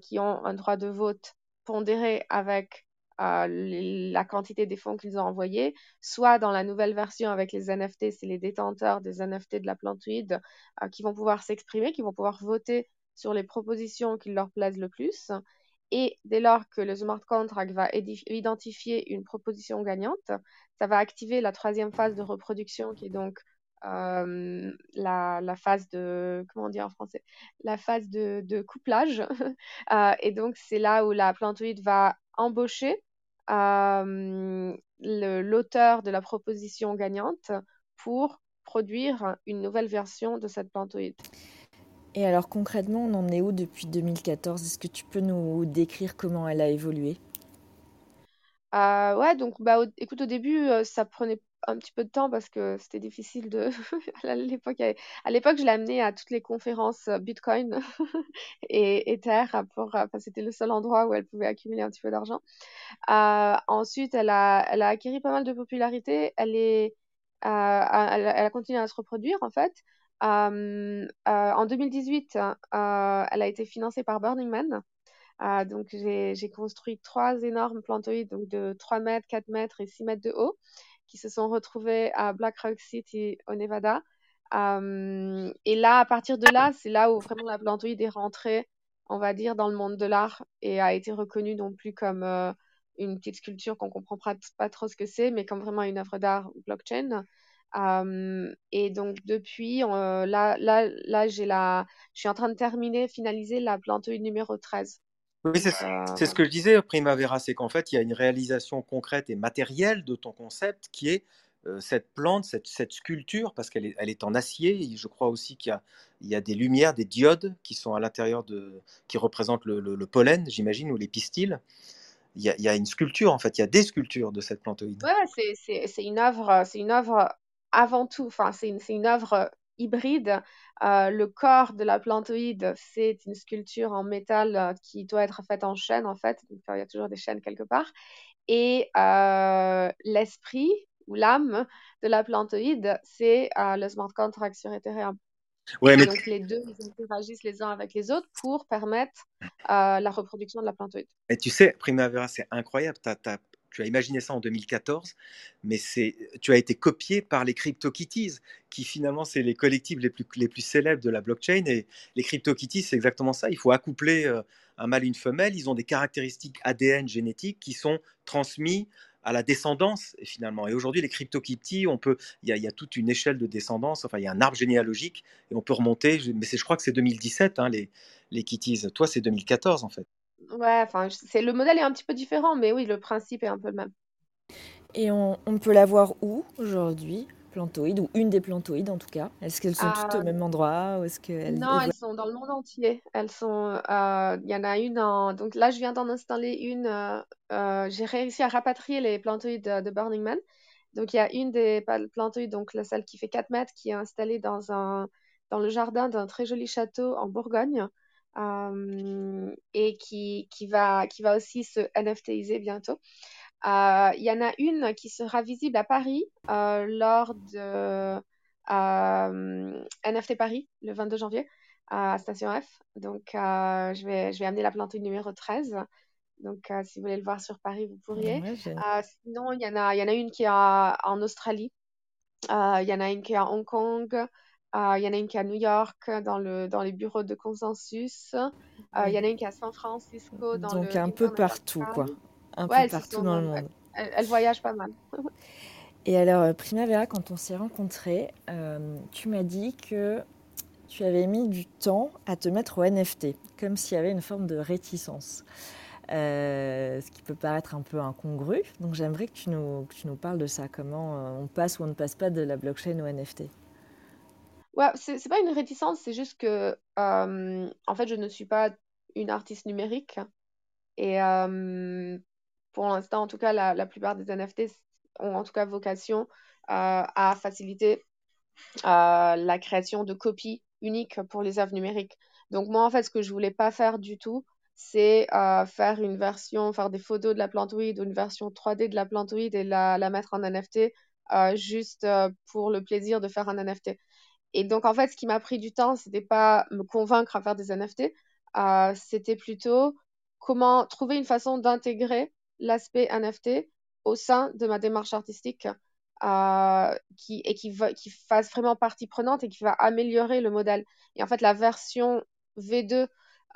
qui ont un droit de vote pondéré avec euh, la quantité des fonds qu'ils ont envoyés, soit dans la nouvelle version avec les NFT, c'est les détenteurs des NFT de la plantoïde euh, qui vont pouvoir s'exprimer, qui vont pouvoir voter sur les propositions qui leur plaisent le plus. Et dès lors que le smart contract va identifier une proposition gagnante, ça va activer la troisième phase de reproduction qui est donc euh, la, phase de, comment dire en français, la phase de, de couplage. euh, et donc, c'est là où la plantoïde va embaucher l'auteur de la proposition gagnante pour produire une nouvelle version de cette plantoïde. Et alors concrètement, on en est où depuis 2014 Est-ce que tu peux nous décrire comment elle a évolué? Euh, Ouais, donc bah, au, écoute, au début, euh, ça prenait un petit peu de temps parce que c'était difficile de. à l'époque, à l'époque, je à toutes les conférences Bitcoin et Ether pour. Enfin, c'était le seul endroit où elle pouvait accumuler un petit peu d'argent. Euh, ensuite, elle a, elle a acquis pas mal de popularité. Elle est, euh, elle, a continué à se reproduire en fait. Euh, en 2018, elle a été financée par Burning Man. donc, j'ai construit trois énormes plantoïdes donc de 3 mètres, 4 mètres et 6 mètres de haut qui se sont retrouvés à Black Rock City au Nevada. et là, à partir de là, c'est là où vraiment la plantoïde est rentrée on va dire, dans le monde de l'art et a été reconnue non plus comme euh, une petite sculpture qu'on comprend pas, trop ce que c'est, mais comme vraiment une œuvre d'art blockchain. Euh, et donc depuis, euh, là, là, là j'ai la, je suis en train de terminer, finaliser la plantoïde numéro 13. Oui, c'est Euh, ce que je disais, Primavera, c'est qu'en fait, il y a une réalisation concrète et matérielle de ton concept qui est euh, cette plante, cette, cette sculpture, parce qu'elle est, elle est en acier. Et je crois aussi qu'il y a, il y a des lumières, des diodes qui sont à l'intérieur de, qui représentent le, le- le pollen, j'imagine, ou les pistils. Il y, a, il y a une sculpture, en fait, il y a des sculptures de cette plantoïde. Ouais, c'est, une œuvre, c'est une œuvre avant tout, enfin, c'est une, c'est une œuvre hybride. Euh, le corps de la plantoïde, c'est une sculpture en métal euh, qui doit être faite en chaîne, en fait. Donc, euh, il y a toujours des chaînes quelque part. Et euh, l'esprit ou l'âme de la plantoïde, c'est euh, le smart contract sur Ethereum. Ouais, Et mais donc, les deux, ils interagissent les uns avec les autres pour permettre euh, la reproduction de la plantoïde. Et tu sais, Primavera, c'est incroyable. T'as- tu as imaginé ça en 2014, mais tu as été copié par les CryptoKitties, qui finalement, c'est les collectifs les plus, les plus célèbres de la blockchain. Et les CryptoKitties, c'est exactement ça. Il faut accoupler euh, un mâle et une femelle. Ils ont des caractéristiques ADN génétiques qui sont transmises à la descendance, et finalement. Et aujourd'hui, les CryptoKitties, on peut, il y, a, toute une échelle de descendance, enfin, il y a un arbre généalogique, et on peut remonter, mais je crois que c'est 2017, hein, les, les Kitties. Toi, c'est 2014, en fait. Ouais, enfin, c'est le modèle est un petit peu différent, mais oui, le principe est un peu le même. Et on, on peut la voir où aujourd'hui? Plantoïde, ou une des plantoïdes en tout cas? Est-ce qu'elles sont toutes au même endroit ou est-ce qu'elles non, elles sont dans le monde entier. Elles sont, euh, il y en a une en, donc là, je viens d'en installer une. euh, euh, j'ai réussi à rapatrier les plantoïdes de, Burning Man. Donc, il y a une des plantoïdes, donc la celle qui fait 4 mètres, qui est installée dans un, dans le jardin d'un très joli château en Bourgogne, euh, et qui, qui va, qui va aussi se NFTiser bientôt. Euh, Il y en a une qui sera visible à Paris euh, lors de NFT Paris le 22 janvier à Station F. Donc, je vais, je vais amener la plantoïde numéro 13. Donc, euh, si vous voulez le voir sur Paris, vous pourriez. Ouais. Euh, sinon, il y en a, y en a une qui est à- en Australie. Euh, il y en a une qui est à Hong Kong. Euh, il y en a une qui est à New York, dans le, dans les bureaux de consensus. Euh, il y en a une qui est à San Francisco, dans Donc le un peu partout, quoi. Un Ouais, peu partout sont dans le monde. Elles voyagent pas mal. Et alors, euh, Primavera, quand on s'est rencontrés, euh, tu m'as dit que tu avais mis du temps à te mettre au NFT, comme s'il y avait une forme de réticence. Euh, ce qui peut paraître un peu incongru. Donc j'aimerais que tu nous, que tu nous parles de ça, comment on passe ou on ne passe pas de la blockchain au NFT. Ouais, c'est pas une réticence, c'est juste que, en fait, je ne suis pas une artiste numérique. Et pour l'instant, en tout cas, la, plupart des NFT ont en tout cas vocation euh, à faciliter euh, la création de copies uniques pour les œuvres numériques. Donc moi, en fait, ce que je voulais pas faire du tout, c'est euh, faire une version, faire des photos de la plantoïde ou une version 3D de la plantoïde et la, mettre en NFT juste pour le plaisir de faire un NFT. Et donc, en fait, ce qui m'a pris du temps, c'était pas me convaincre à faire des NFT, euh, c'était plutôt comment trouver une façon d'intégrer l'aspect NFT au sein de ma démarche artistique euh, qui, et qui, fasse vraiment partie prenante et qui va améliorer le modèle. Et en fait, la version V2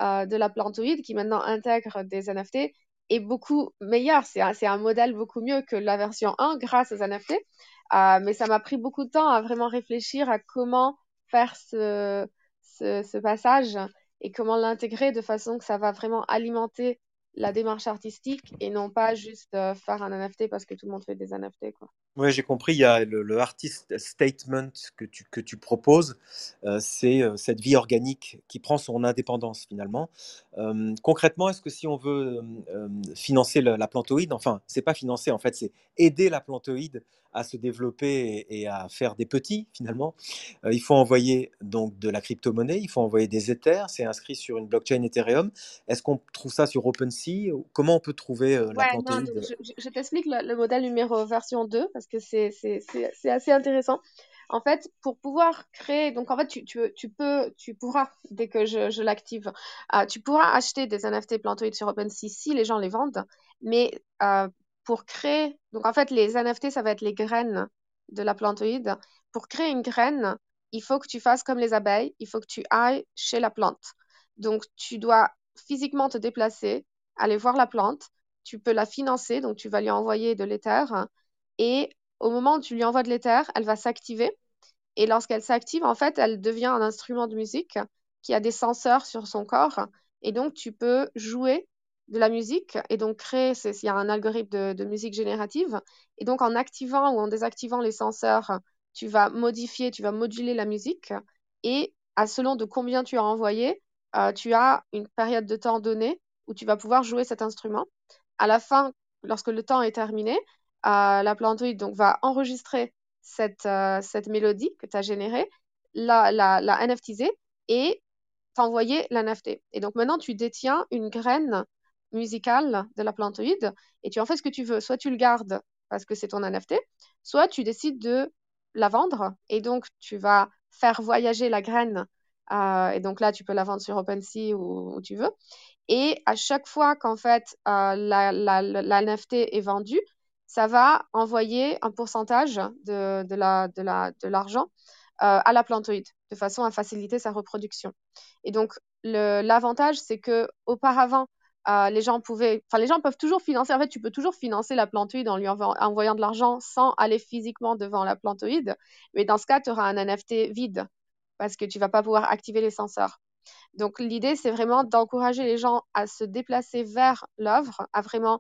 euh, de la plantoïde, qui maintenant intègre des NFT, est beaucoup meilleure. C'est un, un modèle beaucoup mieux que la version 1 grâce aux NFT. Euh, mais ça m'a pris beaucoup de temps à vraiment réfléchir à comment faire ce, ce, ce passage et comment l'intégrer de façon que ça va vraiment alimenter la démarche artistique et non pas juste euh, faire un NFT parce que tout le monde fait des NFT, quoi. Oui, j'ai compris. Il y a le, le artist statement que tu, que tu proposes. euh, c'est euh, cette vie organique qui prend son indépendance finalement. Euh, concrètement, est-ce que si on veut financer la, la plantoïde, enfin, c'est pas financer, en fait, c'est aider la plantoïde à se développer et, et à faire des petits finalement. Il faut envoyer donc de la crypto-monnaie, il faut envoyer des Ethers, c'est inscrit sur une blockchain Ethereum. Est-ce qu'on trouve ça sur OpenSea Comment on peut trouver la Ouais, plantoïde? je, je- je t'explique le, le modèle numéro version 2 parce que c'est assez intéressant. En fait, pour pouvoir créer, donc en fait, tu, peux, tu pourras, dès que je, je l'active, euh, tu pourras acheter des NFT plantoïdes sur OpenSea si les gens les vendent, mais euh, pour créer, donc en fait, les NFT, ça va être les graines de la plantoïde. Pour créer une graine, il faut que tu fasses comme les abeilles, il faut que tu ailles chez la plante. Donc, tu dois physiquement te déplacer, aller voir la plante, tu peux la financer, donc tu vas lui envoyer de l'éther, et au moment où tu lui envoies de l'éther, elle va s'activer, et lorsqu'elle s'active, en fait, elle devient un instrument de musique qui a des senseurs sur son corps, et donc tu peux jouer de la musique et donc créer, il y a un algorithme de, musique générative, et donc en activant ou en désactivant les senseurs, tu vas modifier, tu vas moduler la musique, et à selon de combien tu as envoyé, euh, tu as une période de temps donnée où tu vas pouvoir jouer cet instrument. À la fin, lorsque le temps est terminé, la plantoïde donc, va enregistrer cette, euh, cette mélodie que tu as générée, la, la, la NFTiser et t'envoyer la NFT. Et donc maintenant, tu détiens une graine musicale de la plantoïde et tu en fais ce que tu veux. Soit tu le gardes parce que c'est ton NFT, soit tu décides de la vendre et donc tu vas faire voyager la graine. Euh, et donc là, tu peux la vendre sur OpenSea ou où tu veux. Et à chaque fois qu'en fait euh, la, la, la, NFT est vendue, ça va envoyer un pourcentage de, de l'argent la, de la, de euh, à la plantoïde de façon à faciliter sa reproduction. Et donc l'avantage, c'est que auparavant, euh, les gens pouvaient, enfin les gens peuvent toujours financer. En fait, tu peux toujours financer la plantoïde en lui envoyant de l'argent sans aller physiquement devant la plantoïde. Mais dans ce cas, tu auras un NFT vide parce que tu vas pas pouvoir activer les senseurs. Donc l'idée, c'est vraiment d'encourager les gens à se déplacer vers l'œuvre, à vraiment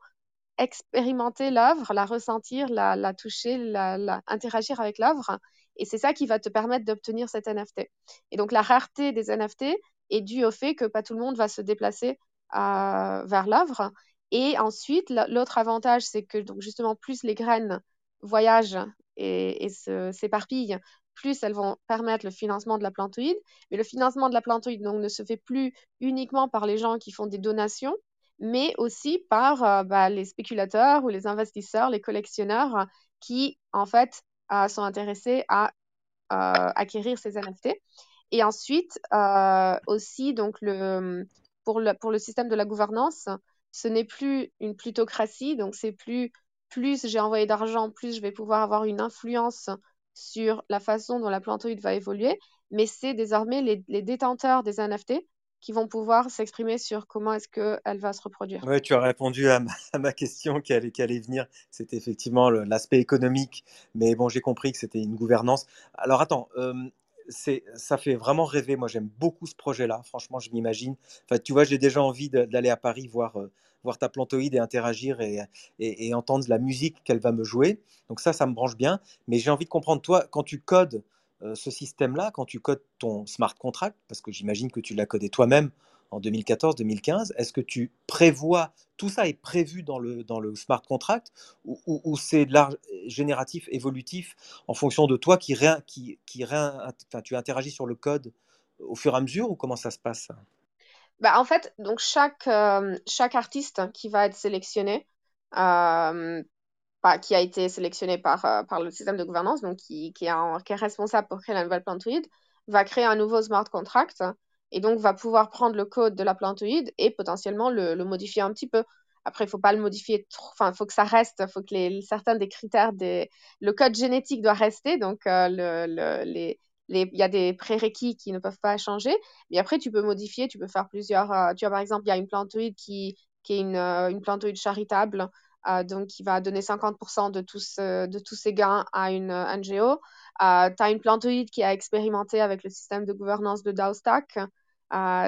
expérimenter l'œuvre, la ressentir, la, toucher, la, interagir avec l'œuvre. Et c'est ça qui va te permettre d'obtenir cet NFT. Et donc la rareté des NFT est due au fait que pas tout le monde va se déplacer euh, vers l'œuvre. Et ensuite, l'autre avantage, c'est que donc justement, plus les graines voyagent et, et s'éparpillent, plus elles vont permettre le financement de la plantoïde. Mais le financement de la plantoïde donc, ne se fait plus uniquement par les gens qui font des donations, mais aussi par euh, bah, les spéculateurs ou les investisseurs, les collectionneurs qui, en fait, euh, sont intéressés à euh, acquérir ces NFT. Et ensuite, euh, aussi, donc, le, pour, le, pour le système de la gouvernance, ce n'est plus une plutocratie, donc c'est plus plus j'ai envoyé d'argent, plus je vais pouvoir avoir une influence sur la façon dont la plantoïde va évoluer, mais c'est désormais les, détenteurs des NFT qui vont pouvoir s'exprimer sur comment est-ce qu'elle va se reproduire. Oui, tu as répondu à ma, question qui allait, venir. C'était effectivement l'aspect économique, mais bon, j'ai compris que c'était une gouvernance. Alors attends, euh, ça fait vraiment rêver. Moi, j'aime beaucoup ce projet-là. Franchement, je m'imagine. Enfin, tu vois, j'ai déjà envie d'aller à Paris voir, euh, voir ta plantoïde et interagir et, et, et entendre la musique qu'elle va me jouer. Donc ça, ça me branche bien. Mais j'ai envie de comprendre, toi, quand tu codes ce système-là, quand tu codes ton smart contract, parce que j'imagine que tu l'as codé toi-même en 2014-2015, est-ce que tu prévois, tout ça est prévu dans le, dans le smart contract, ou, ou, ou c'est génératif, évolutif, en fonction de toi qui, réin, qui, qui réin, enfin, tu interagis sur le code au fur et à mesure, ou comment ça se passe? Bah, En fait, donc chaque, euh, chaque artiste qui va être sélectionné, euh, qui a été sélectionné par, euh, par le système de gouvernance, donc qui, qui, est responsable pour créer la nouvelle plantoïde, va créer un nouveau smart contract et donc va pouvoir prendre le code de la plantoïde et potentiellement le, modifier un petit peu. Après, il faut pas le modifier trop, enfin, il faut que ça reste, il faut que les, certains des critères des, le code génétique doit rester, donc euh, le, le, les, il y a des prérequis qui ne peuvent pas changer, mais après, tu peux modifier, tu peux faire plusieurs, euh, tu vois, par exemple, il y a une plantoïde qui, qui est une, une plantoïde charitable, donc qui va donner 50% de tous, euh, de tous ses gains à une NGO. Euh, tu as une plantoïde qui a expérimenté avec le système de gouvernance de DAO-Stack,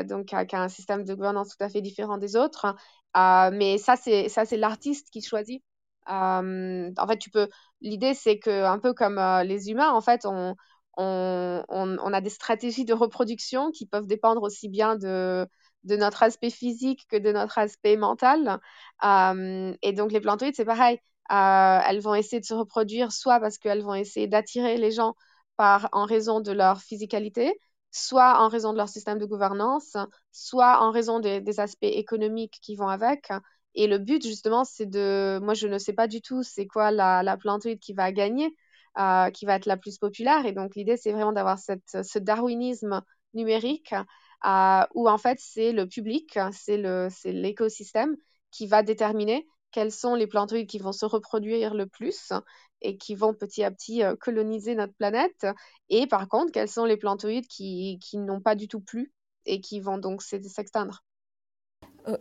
donc qui a, un système de gouvernance tout à fait différent des autres. mais ça, c'est l'artiste qui choisit. en fait, tu peux. L'idée, c'est que un peu comme les humains, en fait, on, on, on, a des stratégies de reproduction qui peuvent dépendre aussi bien de, de notre aspect physique que de notre aspect mental. Euh, et donc les plantoïdes, c'est pareil. Euh, elles vont essayer de se reproduire soit parce qu'elles vont essayer d'attirer les gens par, en raison de leur physicalité, soit en raison de leur système de gouvernance, soit en raison des, aspects économiques qui vont avec. Et le but, justement, c'est de... Moi, je ne sais pas du tout c'est quoi la, la plantoïde qui va gagner, euh, qui va être la plus populaire. Et donc, l'idée, c'est vraiment d'avoir ce darwinisme numérique où en fait c'est le public, c'est l'écosystème qui va déterminer quelles sont les plantoïdes qui vont se reproduire le plus et qui vont petit à petit euh, coloniser notre planète. Et par contre, quels sont les plantoïdes qui, qui n'ont pas du tout plu et qui vont donc s'exteindre.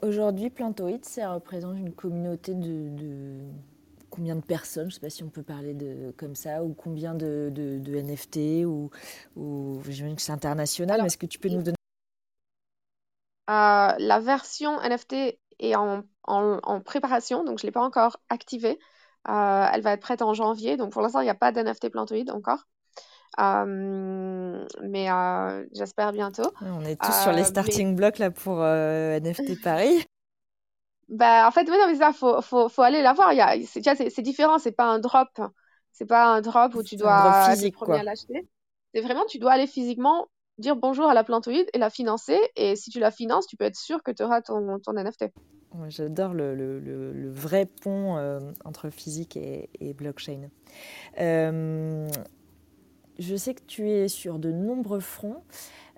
Aujourd'hui, Plantoid, ça représente une communauté de, de combien de personnes? Je ne sais pas si on peut parler de comme ça, ou combien de, de, de NFT, ou, ou j'imagine que c'est international. Alors, mais est-ce que tu peux nous donner Euh, la version NFT est en, en- en préparation, donc je ne l'ai pas encore activée. Euh, elle va être prête en janvier, donc pour l'instant, il n'y a pas d'NFT Plantoid encore. Euh, mais j'espère bientôt. On est tous sur les mais starting blocks là pour NFT Paris. bah, en fait, oui, non, mais ça, faut, faut, faut aller la voir. C'est, différent, c'est pas un drop. C'est pas un drop où tu dois physique, quoi. l'acheter. C'est vraiment, tu dois aller physiquement dire bonjour à la plantoïde et la financer. Et si tu la finances, tu peux être sûr que tu auras ton, ton NFT. J'adore le, le- le- vrai pont euh, entre physique et, blockchain. Euh, je sais que tu es sur de nombreux fronts.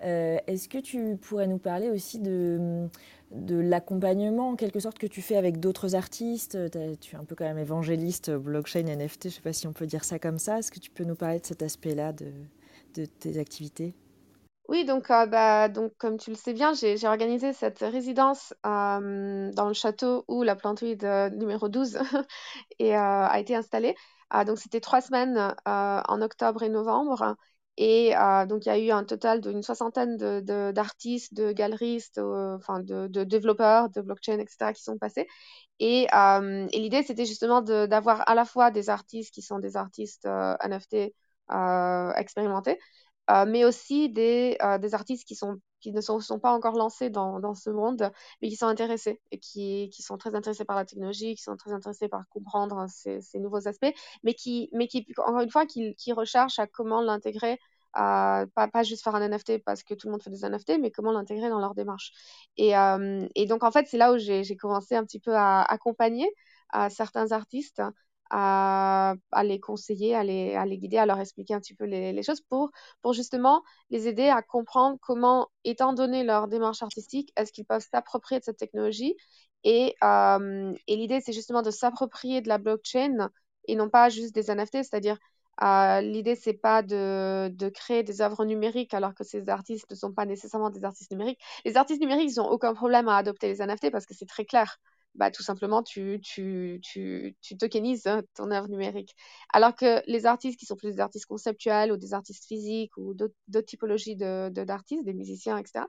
Euh, Est-ce que tu pourrais nous parler aussi de, de l'accompagnement en quelque sorte que tu fais avec d'autres artistes? Tu es un peu quand même évangéliste blockchain NFT, je ne sais pas si on peut dire ça comme ça. Est-ce que tu peux nous parler de cet aspect-là de, de tes activités? Oui, donc, bah, donc comme tu le sais bien, j'ai, organisé cette résidence dans le château où la plantoïde numéro 12 et, euh, a été installée. Ah, donc c'était trois semaines en octobre et novembre. Et donc il y a eu un total d'une soixantaine de, d'artistes, de galeristes, enfin de, de développeurs de blockchain, etc. qui sont passés. Et, et l'idée c'était justement d'avoir à la fois des artistes qui sont des artistes NFT expérimentés, euh, mais aussi des, euh, des artistes qui sont qui ne sont, pas encore lancés dans, dans ce monde, mais qui sont intéressés et qui, qui sont très intéressés par la technologie, qui sont très intéressés par comprendre ces, nouveaux aspects, mais qui, mais qui encore une fois, qui, qui recherchent à comment l'intégrer, pas, pas juste faire un NFT parce que tout le monde fait des NFT, mais comment l'intégrer dans leur démarche. Et, euh, et donc, en fait, c'est là où j'ai commencé un petit peu à accompagner certains artistes, à, les conseiller, à les, guider, à leur expliquer un petit peu les, les choses pour, pour justement les aider à comprendre comment, étant donné leur démarche artistique, est-ce qu'ils peuvent s'approprier de cette technologie. Et, euh, et l'idée, c'est justement de s'approprier de la blockchain et non pas juste des NFT, c'est-à-dire euh, l'idée, c'est pas de, de créer des œuvres numériques alors que ces artistes ne sont pas nécessairement des artistes numériques. Les artistes numériques, ils n'ont aucun problème à adopter les NFT parce que c'est très clair. Bah, tout simplement, tu, tokenises hein, ton œuvre numérique. Alors que les artistes qui sont plus des artistes conceptuels ou des artistes physiques ou d'autres typologies d'artistes, des musiciens, etc.,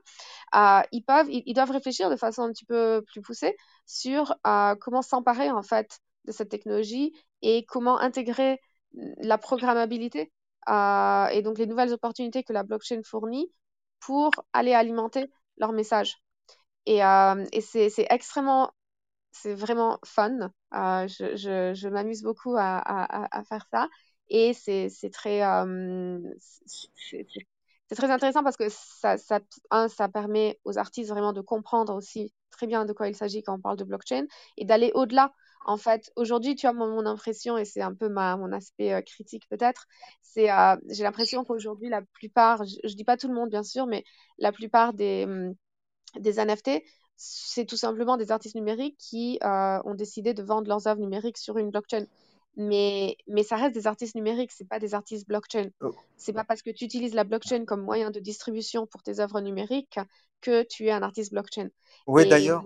euh, ils doivent réfléchir de façon un petit peu plus poussée sur euh, comment s'emparer en fait de cette technologie et comment intégrer la programmabilité euh, et donc les nouvelles opportunités que la blockchain fournit pour aller alimenter leur message. Et, euh, et c'est extrêmement c'est vraiment fun. Euh, je je, m'amuse beaucoup à, à, faire ça. Et c'est très, euh, c'est très intéressant parce que ça, ça, un, ça permet aux artistes vraiment de comprendre aussi très bien de quoi il s'agit quand on parle de blockchain et d'aller au-delà. En fait, aujourd'hui, tu as mon, mon impression, et c'est un peu ma, mon aspect euh, critique peut-être, c'est euh, j'ai l'impression qu'aujourd'hui, la plupart, je, je dis pas tout le monde bien sûr, mais la plupart des, hum, des NFT, c'est tout simplement des artistes numériques qui euh, ont décidé de vendre leurs œuvres numériques sur une blockchain. Mais, mais ça reste des artistes numériques, c'est pas des artistes blockchain. Oh. C'est pas parce que tu utilises la blockchain comme moyen de distribution pour tes œuvres numériques que tu es un artiste blockchain. Ouais, Et d'ailleurs,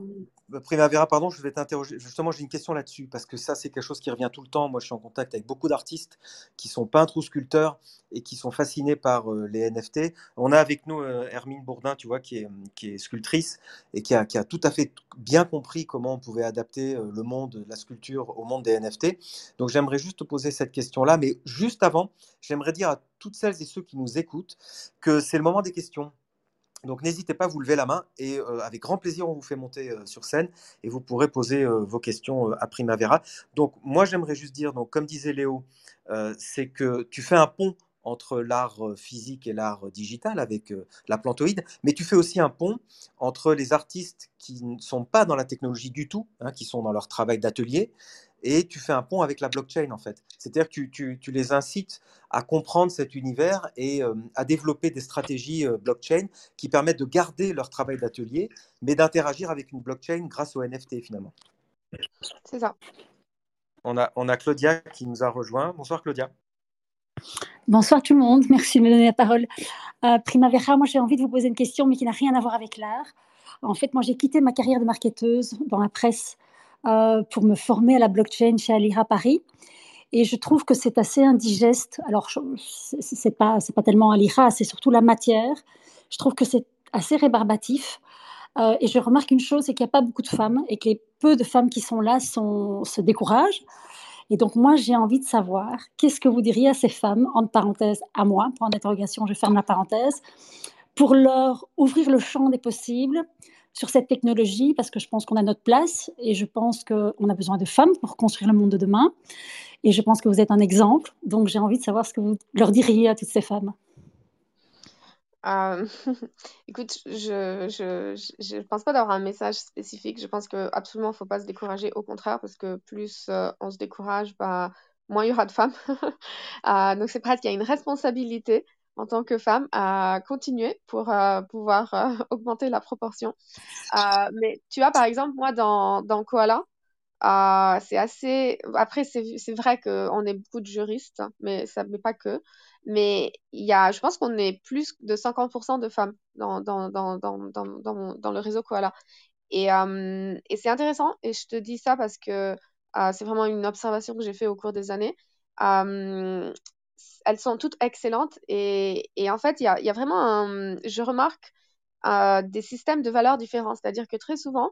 Primavera, pardon, je vais t'interroger. Justement, j'ai une question là-dessus, parce que ça, c'est quelque chose qui revient tout le temps. Moi, je suis en contact avec beaucoup d'artistes qui sont peintres ou sculpteurs et qui sont fascinés par euh, les NFT. On a avec nous euh, Hermine Bourdin, tu vois, qui est, qui est sculptrice et qui a, qui a tout à fait bien compris comment on pouvait adapter euh, le monde de la sculpture au monde des NFT. Donc, j'aimerais juste te poser cette question-là. Mais juste avant, j'aimerais dire à toutes celles et ceux qui nous écoutent que c'est le moment des questions. Donc n'hésitez pas à vous lever la main et euh, avec grand plaisir on vous fait monter euh, sur scène et vous pourrez poser euh, vos questions à Primavera. Donc moi j'aimerais juste dire, donc comme disait Léo, c'est que tu fais un pont entre l'art physique et l'art digital avec la plantoïde, mais tu fais aussi un pont entre les artistes qui ne sont pas dans la technologie du tout, hein, qui sont dans leur travail d'atelier, et tu fais un pont avec la blockchain en fait. C'est-à-dire que tu, tu- tu les incites à comprendre cet univers et euh, à développer des stratégies euh, blockchain qui permettent de garder leur travail d'atelier, mais d'interagir avec une blockchain grâce au NFT finalement. c'est ça. On a, on a Claudia qui nous a rejoint. Bonsoir Claudia. Bonsoir tout le monde, merci de me donner la parole. Euh, Primavera, moi j'ai envie de vous poser une question, mais qui n'a rien à voir avec l'art. En fait, moi, j'ai quitté ma carrière de marketeuse dans la presse euh, pour me former à la blockchain chez Alira Paris. Et je trouve que c'est assez indigeste. Alors, c'est pas, pas tellement Alira, c'est surtout la matière. Je trouve que c'est assez rébarbatif. Euh, et je remarque une chose, c'est qu'il n'y a pas beaucoup de femmes et que les peu de femmes qui sont là se découragent. Et donc, moi, j'ai envie de savoir, qu'est-ce que vous diriez à ces femmes, entre parenthèses, à moi, point d'interrogation, je ferme la parenthèse, pour leur ouvrir le champ des possibles sur cette technologie, parce que je pense qu'on a notre place et je pense qu'on a besoin de femmes pour construire le monde de demain. Et je pense que vous êtes un exemple. Donc, j'ai envie de savoir ce que vous leur diriez à toutes ces femmes. Euh, écoute, je je, pense pas d'avoir un message spécifique. Je pense que absolument, faut pas se décourager. Au contraire, parce que plus euh, on se décourage, bah, moins il y aura de femmes. Euh, donc c'est presque qu'il y a une responsabilité en tant que femme à continuer pour pouvoir augmenter la proportion. mais tu vois, par exemple, moi dans dans Koala, c'est assez. Après, c'est vrai qu'on est beaucoup de juristes, mais ça mais pas que. Mais il y a, je pense qu'on est plus de 50% de femmes dans, dans, dans, dans, le réseau Koala. Et, euh, et c'est intéressant, et je te dis ça parce que euh, c'est vraiment une observation que j'ai fait au cours des années. Euh, elles sont toutes excellentes et, en fait, il y a, vraiment je remarque des systèmes de valeurs différents. C'est-à-dire que très souvent,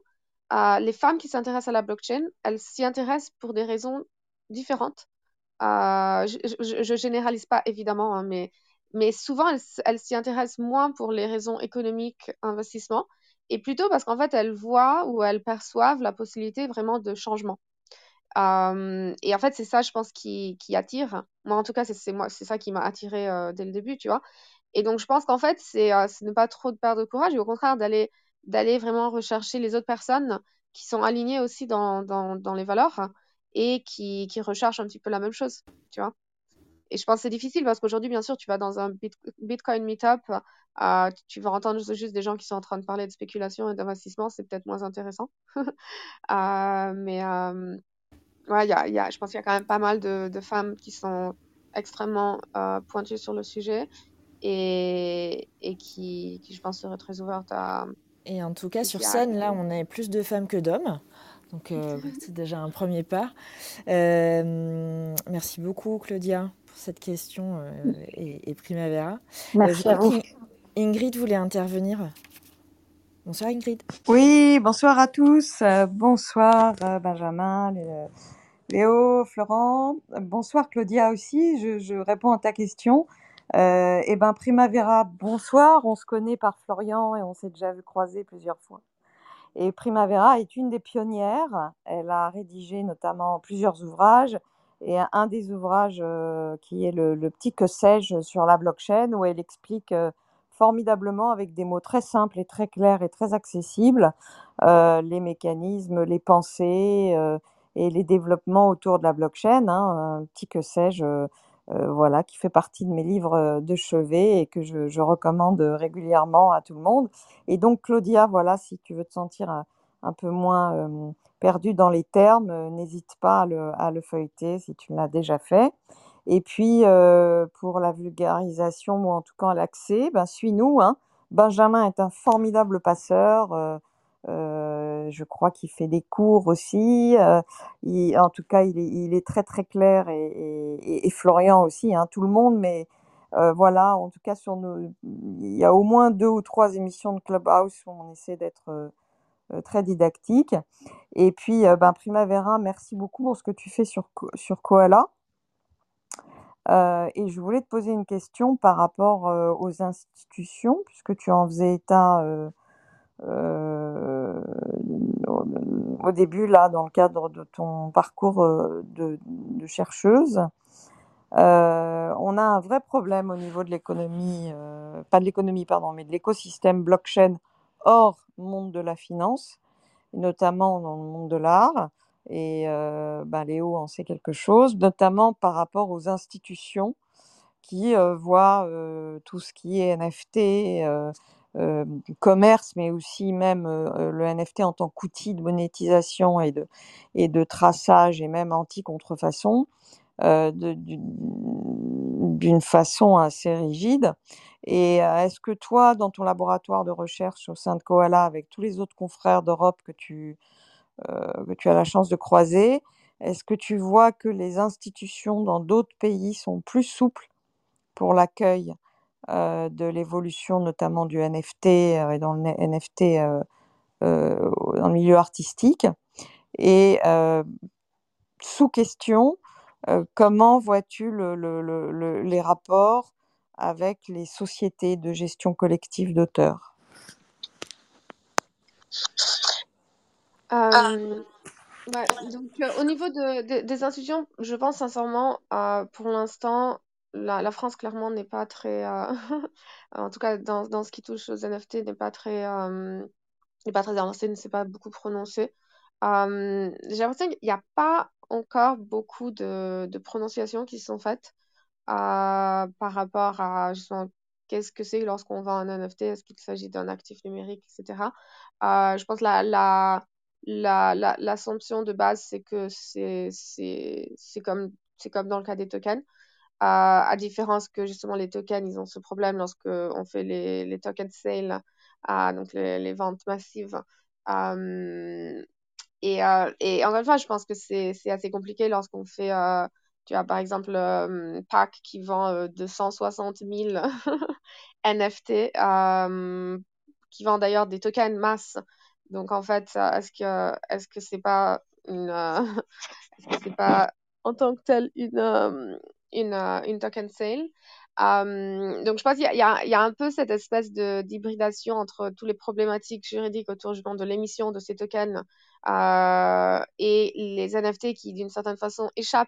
les femmes qui s'intéressent à la blockchain, elles s'y intéressent pour des raisons différentes. Euh, je, ne généralise pas évidemment, hein, mais souvent elles, s'y intéressent moins pour les raisons économiques, investissement, et plutôt parce qu'en fait elles voient ou elles perçoivent la possibilité vraiment de changement. Et en fait, c'est ça, je pense, qui, attire. Moi, en tout cas, c'est ça qui m'a attiré dès le début, tu vois. Et donc, je pense qu'en fait, c'est ne pas trop de perdre de courage et au contraire d'aller vraiment rechercher les autres personnes qui sont alignées aussi dans, dans, les valeurs et qui, recherchent un petit peu la même chose, tu vois. Et je pense que c'est difficile parce qu'aujourd'hui, bien sûr, tu vas dans un Bitcoin meetup, tu vas entendre juste des gens qui sont en train de parler de spéculation et d'investissement, c'est peut-être moins intéressant. mais ouais, y a, y a, je pense qu'il y a quand même pas mal de, de femmes qui sont extrêmement euh, pointues sur le sujet et, et qui, qui, je pense, seraient très ouvertes à. Et en tout cas, sur scène, là, on est plus de femmes que d'hommes. Donc euh, c'est déjà un premier pas. Euh, merci beaucoup Claudia pour cette question euh, et, et, Primavera. Merci à vous. Ingrid voulait intervenir. Bonsoir Ingrid. Oui, bonsoir à tous. bonsoir Benjamin, Léo, Florent. Bonsoir Claudia aussi. Je, réponds à ta question. Euh, et ben Primavera, bonsoir. On se connaît par Florian et on s'est déjà vu croiser plusieurs fois. Et Primavera est une des pionnières. Elle a rédigé notamment plusieurs ouvrages. Et un des ouvrages euh, qui est le, Petit que sais-je sur la blockchain, où elle explique euh, formidablement avec des mots très simples et très clairs et très accessibles les mécanismes, les pensées et les développements autour de la blockchain. Hein, un petit que sais-je euh, voilà, qui fait partie de mes livres euh, de chevet et que je, recommande régulièrement à tout le monde. Et donc, Claudia, voilà, si tu veux te sentir un, peu moins euh, perdu dans les termes, n'hésite pas à le, feuilleter si tu l'as déjà fait. Et puis, pour la vulgarisation ou en tout cas l'accès, ben, suis-nous. Hein. Benjamin est un formidable passeur. Euh, je crois qu'il fait des cours aussi. Euh, en tout cas, il est, très très clair et, Florian aussi, hein, tout le monde. Mais euh, voilà, en tout cas, sur nos, il y a au moins deux ou trois émissions de Clubhouse où on essaie d'être très didactique. Et puis, ben, Primavera, merci beaucoup pour ce que tu fais sur, sur Koala. et je voulais te poser une question par rapport aux institutions, puisque tu en faisais état au début, là, dans le cadre de ton parcours euh, de, chercheuse. Euh, on a un vrai problème au niveau de l'économie, pas de l'économie, pardon, mais de l'écosystème blockchain hors monde de la finance, notamment dans le monde de l'art. Et ben, Léo en sait quelque chose, notamment par rapport aux institutions qui voient tout ce qui est NFT, euh, commerce, mais aussi même euh, le NFT en tant qu'outil de monétisation et de, et de traçage et même anti-contrefaçon, euh, d'une façon assez rigide. Et est-ce que toi, dans ton laboratoire de recherche au sein de Koala, avec tous les autres confrères d'Europe que tu, que tu as la chance de croiser, est-ce que tu vois que les institutions dans d'autres pays sont plus souples pour l'accueil de l'évolution, notamment du NFT euh, et dans le NFT euh, euh, dans le milieu artistique. Et euh, sous question, euh, comment vois-tu le- le- le- le- les rapports avec les sociétés de gestion collective d'auteurs? Euh, ouais, donc, euh, au niveau de, de- des institutions, je pense sincèrement, euh, pour l'instant, la, France clairement n'est pas très, euh, en tout cas dans, dans ce qui touche aux NFT, n'est pas très, euh, n'est pas très avancée, ne s'est pas beaucoup prononcée. Euh, j'ai l'impression qu'il n'y a pas encore beaucoup de, de prononciations qui sont faites par rapport à qu'est-ce que c'est lorsqu'on vend un NFT, est-ce qu'il s'agit d'un actif numérique, etc. Je pense que la, la, la, de base, c'est que c'est, comme, c'est comme dans le cas des tokens. À différence que justement les tokens, ils ont ce problème lorsque on fait les, les token sales, donc les, ventes massives. Euh, et, euh, et encore une fois, je pense que c'est assez compliqué lorsqu'on fait, euh, tu as par exemple euh, Pack qui vend euh, 260 000 NFT, qui vend d'ailleurs des tokens masse. Donc en fait, est-ce que est-ce que c'est pas une est-ce que c'est pas en tant que tel une une, euh, une token sale? Euh, donc je pense qu'il y y y a un peu cette espèce d'hybridation entre tous les problématiques juridiques autour justement de l'émission de ces tokens euh, et les NFT qui d'une certaine façon échappent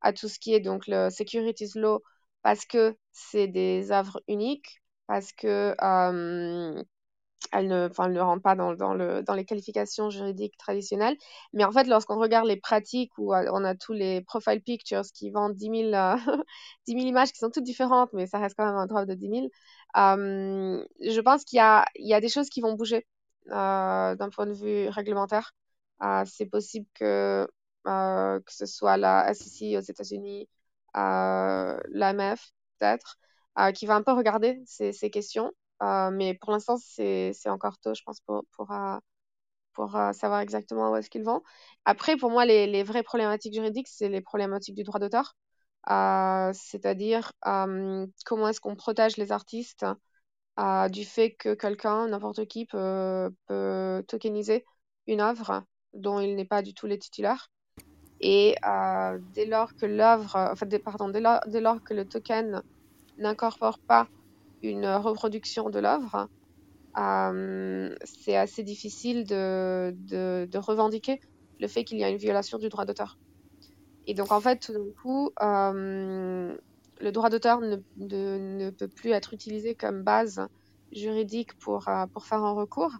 à tout ce qui est donc le securities law parce que c'est des œuvres uniques, parce que elles ne, enfin, ne rentrent pas dans, dans, le, dans les qualifications juridiques traditionnelles. Mais en fait, lorsqu'on regarde les pratiques où euh, on a tous les profile pictures qui vendent 10 000, euh, 10 000 images qui sont toutes différentes, mais ça reste quand même un drop de 10 000, euh, je pense qu'il y a, il y a des choses qui vont bouger euh, d'un point de vue réglementaire. C'est possible que, que ce soit la SEC aux États-Unis, l'AMF peut-être, euh, qui va un peu regarder ces, ces questions. Euh, mais pour l'instant, c'est encore tôt, je pense, pour, pour, euh, pour euh, savoir exactement où est-ce qu'ils vont. Après, pour moi, les, les vraies problématiques juridiques, c'est les problématiques du droit d'auteur. C'est-à-dire comment est-ce qu'on protège les artistes du fait que quelqu'un, n'importe qui, peut, peut tokeniser une œuvre dont il n'est pas du tout les titulaires. Et dès lors que l'œuvre, enfin, pardon, dès lors, dès lors que le token n'incorpore pas une reproduction de l'œuvre, euh, c'est assez difficile de, revendiquer le fait qu'il y a une violation du droit d'auteur. Et donc, en fait, tout d'un coup, euh, le droit d'auteur ne, peut plus être utilisé comme base juridique pour, euh, faire un recours.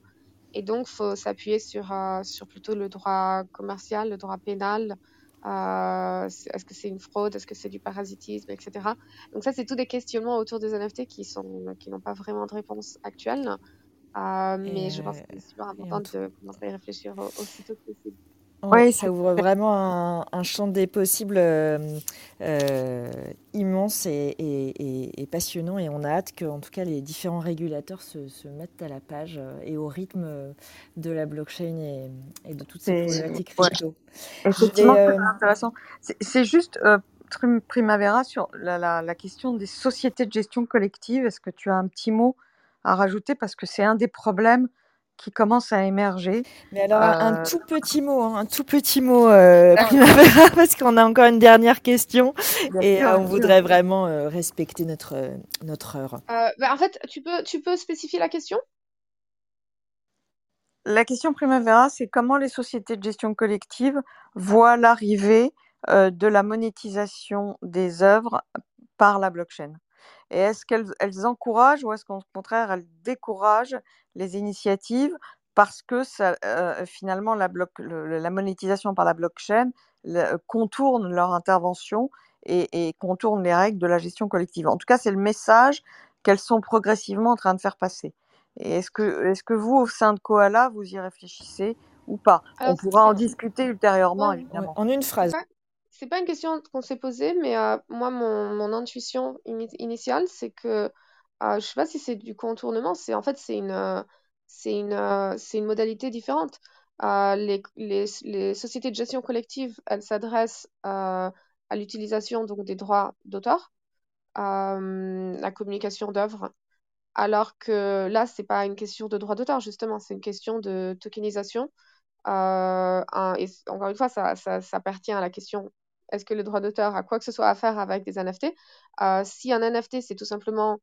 Et donc, il faut s'appuyer sur plutôt le droit commercial, le droit pénal. Euh, Est-ce que c'est une fraude? Est-ce que c'est du parasitisme, etc. Donc ça, c'est tous des questionnements autour des NFT qui sont qui n'ont pas vraiment de réponse actuelle. Euh, mais je pense que c'est super important de commencer à y réfléchir au- aussitôt que possible. Ouais, Oui, ça c'est ouvre vraiment un, un champ des possibles euh, euh, immense et, et- et- et passionnant. Et on a hâte que, en tout cas, les différents régulateurs se, se mettent à la page euh, et au rythme de la blockchain et, et de toutes ces c'est- problématiques crypto. Effectivement, euh, intéressant. C'est c'est juste, euh, Primavera, sur la, la- la question des sociétés de gestion collective, est-ce que tu as un petit mot à rajouter? Parce que c'est un des problèmes qui commence à émerger. Mais alors, un, un Euh, tout petit mot, hein, un tout petit mot, euh, Primavera, parce qu'on a encore une dernière question bien et euh, on bien voudrait vraiment euh, respecter notre, notre heure. Euh, bah, en fait, tu peux, tu peux spécifier la question? La question Primavera, c'est comment les sociétés de gestion collective voient l'arrivée euh, de la monétisation des œuvres par la blockchain? Et est-ce qu'elles elles encouragent ou est-ce qu'au contraire elles découragent les initiatives parce que ça, euh, finalement la, bloc- le- la monétisation par la blockchain le- contourne leur intervention et, et contourne les règles de la gestion collective? En tout cas, c'est le message qu'elles sont progressivement en train de faire passer. Et est-ce que, vous, au sein de Koala, vous y réfléchissez ou pas? On Alors, pourra en discuter ultérieurement, ouais, évidemment. En, en une phrase. C'est pas une question qu'on s'est posée, mais euh, moi, mon, mon intuition initiale, c'est que euh, je sais pas si c'est du contournement, c'est en fait c'est une, euh, une, euh, une modalité différente. Euh, les, les, les sociétés de gestion collective, elles s'adressent à l'utilisation donc des droits d'auteur, la communication d'œuvres, alors que là, c'est pas une question de droit d'auteur, justement, c'est une question de tokenisation. Et encore une fois, ça, ça, ça appartient à la question est-ce que le droit d'auteur a quoi que ce soit à faire avec des NFT? Euh, si un NFT, c'est tout simplement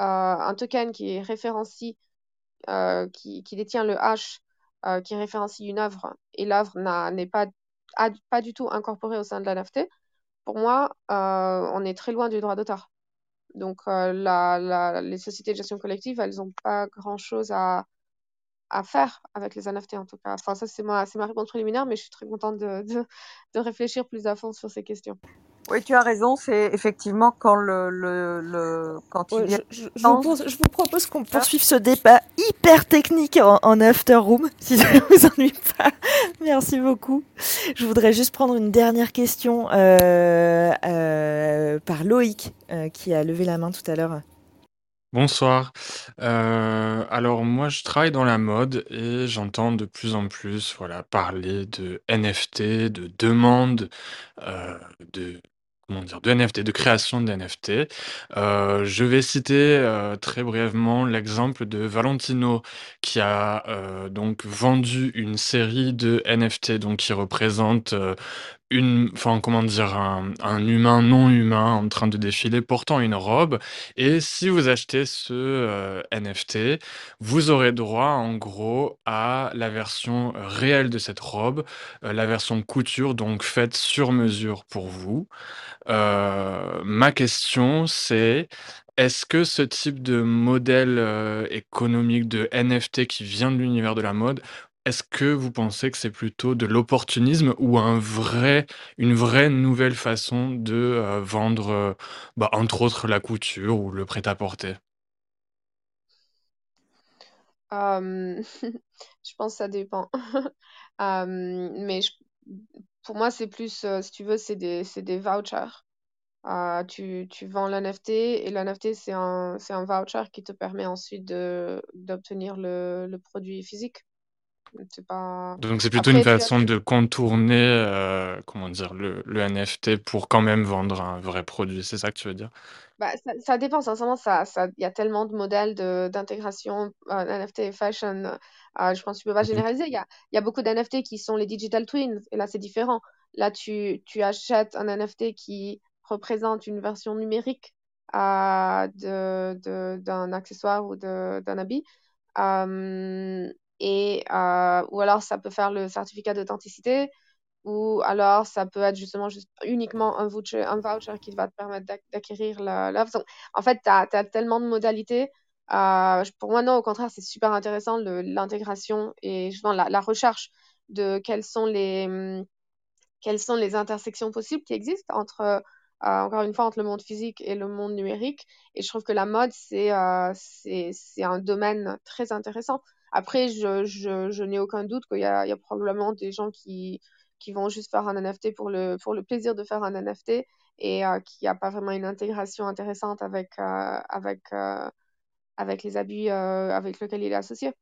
euh, un token qui référencie, euh, qui, détient le hash, qui référencie une œuvre, et l'œuvre n'est pas, du tout incorporée au sein de la NFT, pour moi, on est très loin du droit d'auteur. Donc, les sociétés de gestion collective, elles n'ont pas grand-chose à, à faire avec les NFT en tout cas. Enfin, ça, c'est ma, c'est ma réponse préliminaire, mais je suis très contente de, de, de réfléchir plus à fond sur ces questions. Oui, tu as raison, c'est effectivement quand le, le, le quand il vient je, je- je vous, temps, pose- je vous propose qu'on poursuive ce débat hyper technique en, en after room, si ça vous ennuie pas. Merci beaucoup. Je voudrais juste prendre une dernière question euh, euh, par Loïc, euh, qui a levé la main tout à l'heure. Bonsoir. Euh, alors moi je travaille dans la mode et j'entends de plus en plus voilà parler de NFT, de demande euh, de comment dire de NFT, de création de NFT. Euh, je vais citer très brièvement l'exemple de Valentino qui a donc vendu une série de NFT donc qui représente une, enfin comment dire un, un humain non humain en train de défiler portant une robe. Et si vous achetez ce euh, NFT, vous aurez droit en gros à la version réelle de cette robe, euh, la version couture, donc faite sur mesure pour vous. Euh, ma question, c'est est-ce que ce type de modèle économique de NFT qui vient de l'univers de la mode, est-ce que vous pensez que c'est plutôt de l'opportunisme ou un vrai, une vraie nouvelle façon de euh, vendre, euh, bah, entre autres, la couture ou le prêt-à-porter? Je pense que ça dépend. Mais pour moi, c'est plus, euh, si tu veux, c'est des, des vouchers. Tu, tu vends l'NFT et l'NFT, c'est un, un voucher qui te permet ensuite d'obtenir le produit physique. C'est pas... Donc c'est plutôt une Après, façon de contourner, euh, comment dire, le, le NFT pour quand même vendre un vrai produit. C'est ça que tu veux dire? Bah, ça, ça dépend, sincèrement, ça, ça, il y a tellement de modèles d'intégration euh, NFT et fashion. euh, je pense que tu peux pas Mhm. généraliser. Il y a, y a beaucoup d'NFT qui sont les digital twins, et là, c'est différent. Là, tu, tu achètes un NFT qui représente une version numérique euh, de, de, d'un accessoire ou d'un habit. Euh, euh, ou alors, ça peut faire le certificat d'authenticité. Ou alors, ça peut être justement juste uniquement un voucher, qui va te permettre d'ac- d'acquérir l'œuvre. En fait, tu as, tellement de modalités. Euh, pour moi, non, au contraire, c'est super intéressant l'intégration et justement la, recherche de quelles sont les, quelles sont les intersections possibles qui existent entre, euh, encore une fois, entre le monde physique et le monde numérique. Et je trouve que la mode, c'est euh, un domaine très intéressant. Après, je, je, je n'ai aucun doute qu'il y a, il y a probablement des gens qui, qui vont juste faire un NFT pour le, pour le plaisir de faire un NFT et euh, qui a pas vraiment une intégration intéressante avec, euh, avec, euh, avec les habits euh, avec lesquels il est associé.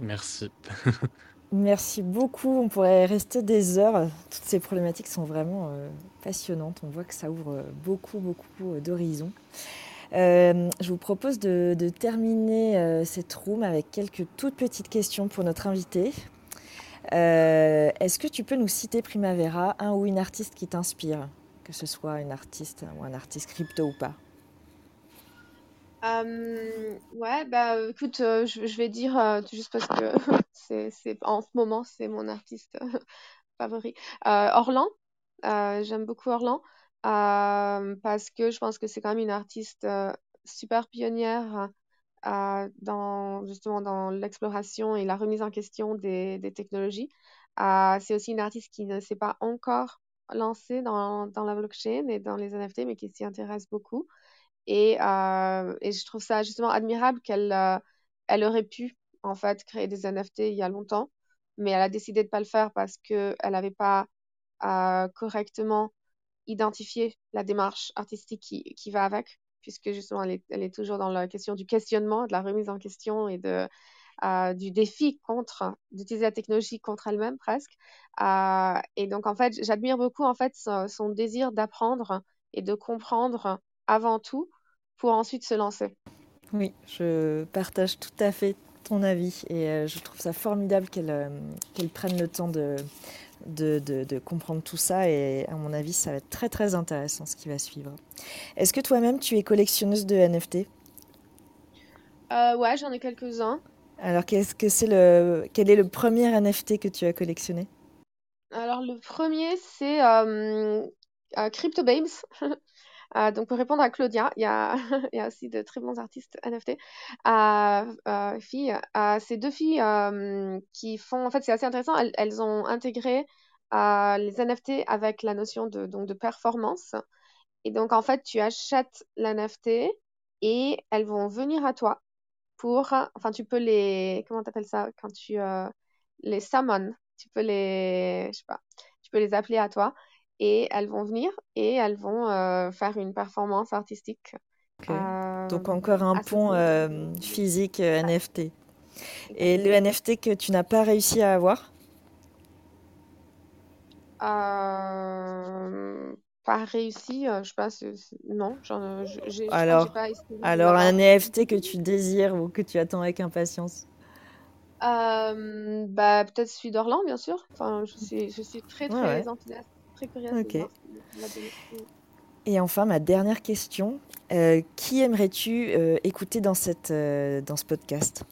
Merci. Merci beaucoup. On pourrait rester des heures. Toutes ces problématiques sont vraiment euh, passionnantes. On voit que ça ouvre beaucoup, beaucoup euh, d'horizons. Euh, je vous propose de, terminer euh, cette room avec quelques toutes petites questions pour notre invité. Euh, Est-ce que tu peux nous citer Primavera, un ou une artiste qui t'inspire, que ce soit une artiste ou un artiste crypto ou pas? Ouais, bah écoute, je, vais dire juste parce que c'est, en ce moment c'est mon artiste favori. Orlan, j'aime beaucoup Orlan parce que je pense que c'est quand même une artiste euh, super pionnière euh, dans justement dans l'exploration et la remise en question des, technologies. Euh, c'est aussi une artiste qui ne s'est pas encore lancée dans, la blockchain et dans les NFT, mais qui s'y intéresse beaucoup. Et, euh, je trouve ça justement admirable qu'elle euh, elle aurait pu en fait créer des NFT il y a longtemps, mais elle a décidé de pas le faire parce que elle n'avait pas correctement identifier la démarche artistique qui, qui va avec, puisque justement, elle est, toujours dans la question du questionnement, de la remise en question et de, euh, du défi contre, d'utiliser la technologie contre elle-même presque. Euh, et donc, en fait, j'admire beaucoup, en fait, son, désir d'apprendre et de comprendre avant tout pour ensuite se lancer. Oui, je partage tout à fait ton avis et euh, je trouve ça formidable qu'elle euh, prenne le temps de, de, de, de, comprendre tout ça et à mon avis ça va être très très intéressant ce qui va suivre. Est-ce que toi-même tu es collectionneuse de NFT euh, Ouais, j'en ai quelques-uns. Alors qu'est-ce que c'est le quel est le premier NFT que tu as collectionné? Alors le premier c'est euh, Crypto Babes. Euh, donc, pour répondre à Claudia, il y a, aussi de très bons artistes NFT, euh, euh, ces deux filles qui font, en fait, c'est assez intéressant, elles, elles ont intégré les NFT avec la notion de, donc, de performance. Et donc, en fait, tu achètes l'NFT et elles vont venir à toi pour, enfin, tu peux les, comment t'appelles ça, quand tu les summon, tu peux les, je sais pas, tu peux les appeler à toi et elles vont venir et elles vont euh, faire une performance artistique. Okay. Euh, Donc encore un pont euh, physique NFT. Et le NFT que tu n'as pas réussi à avoir? Pas réussi, je pas, non. J'ai, alors, pas alors un NFT que tu désires ou que tu attends avec impatience? Bah, Peut-être celui d'Orlan, bien sûr. Enfin, je, suis, je suis très très ouais, ouais. enthousiaste Et enfin, ma dernière question. Euh, qui aimerais-tu euh, écouter dans, cette, euh, dans ce podcast?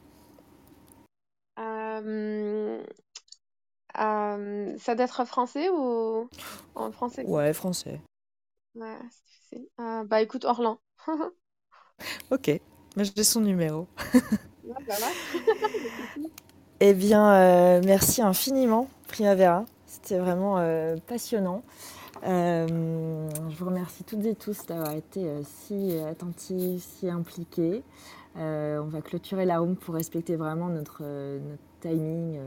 Ça doit être français ou en français Ouais, français. Ouais, c'est difficile. Bah écoute, Orlan. Ok, mais j'ai son numéro. Bah. Eh bien, merci infiniment, Primavera. C'était vraiment euh, passionnant. Euh, je vous remercie toutes et tous d'avoir été euh, si attentifs, si impliqués. On va clôturer la room pour respecter vraiment notre, timing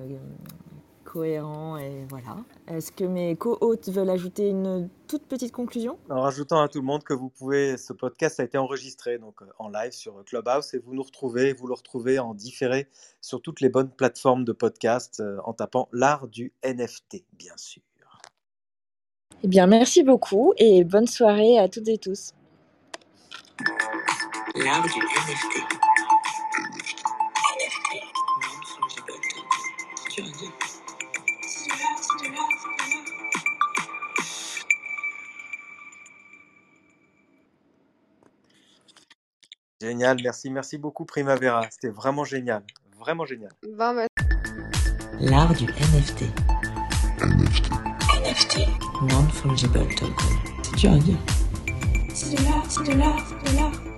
cohérent et voilà. Est-ce que mes co-hôtes veulent ajouter une toute petite conclusion En rajoutant à tout le monde que vous pouvez, ce podcast a été enregistré donc en live sur Clubhouse et vous nous retrouvez, vous le retrouvez en différé sur toutes les bonnes plateformes de podcast en tapant l'art du NFT, bien sûr. Eh bien, merci beaucoup et bonne soirée à toutes et tous. L'art du NFT. NFT. Génial, merci, merci beaucoup Primavera. C'était vraiment génial, vraiment génial. Bon, bah, L'art du NFT. NFT. Non-fungible token. Tu as dit. C'est de l'art, c'est de l'art, c'est de l'art.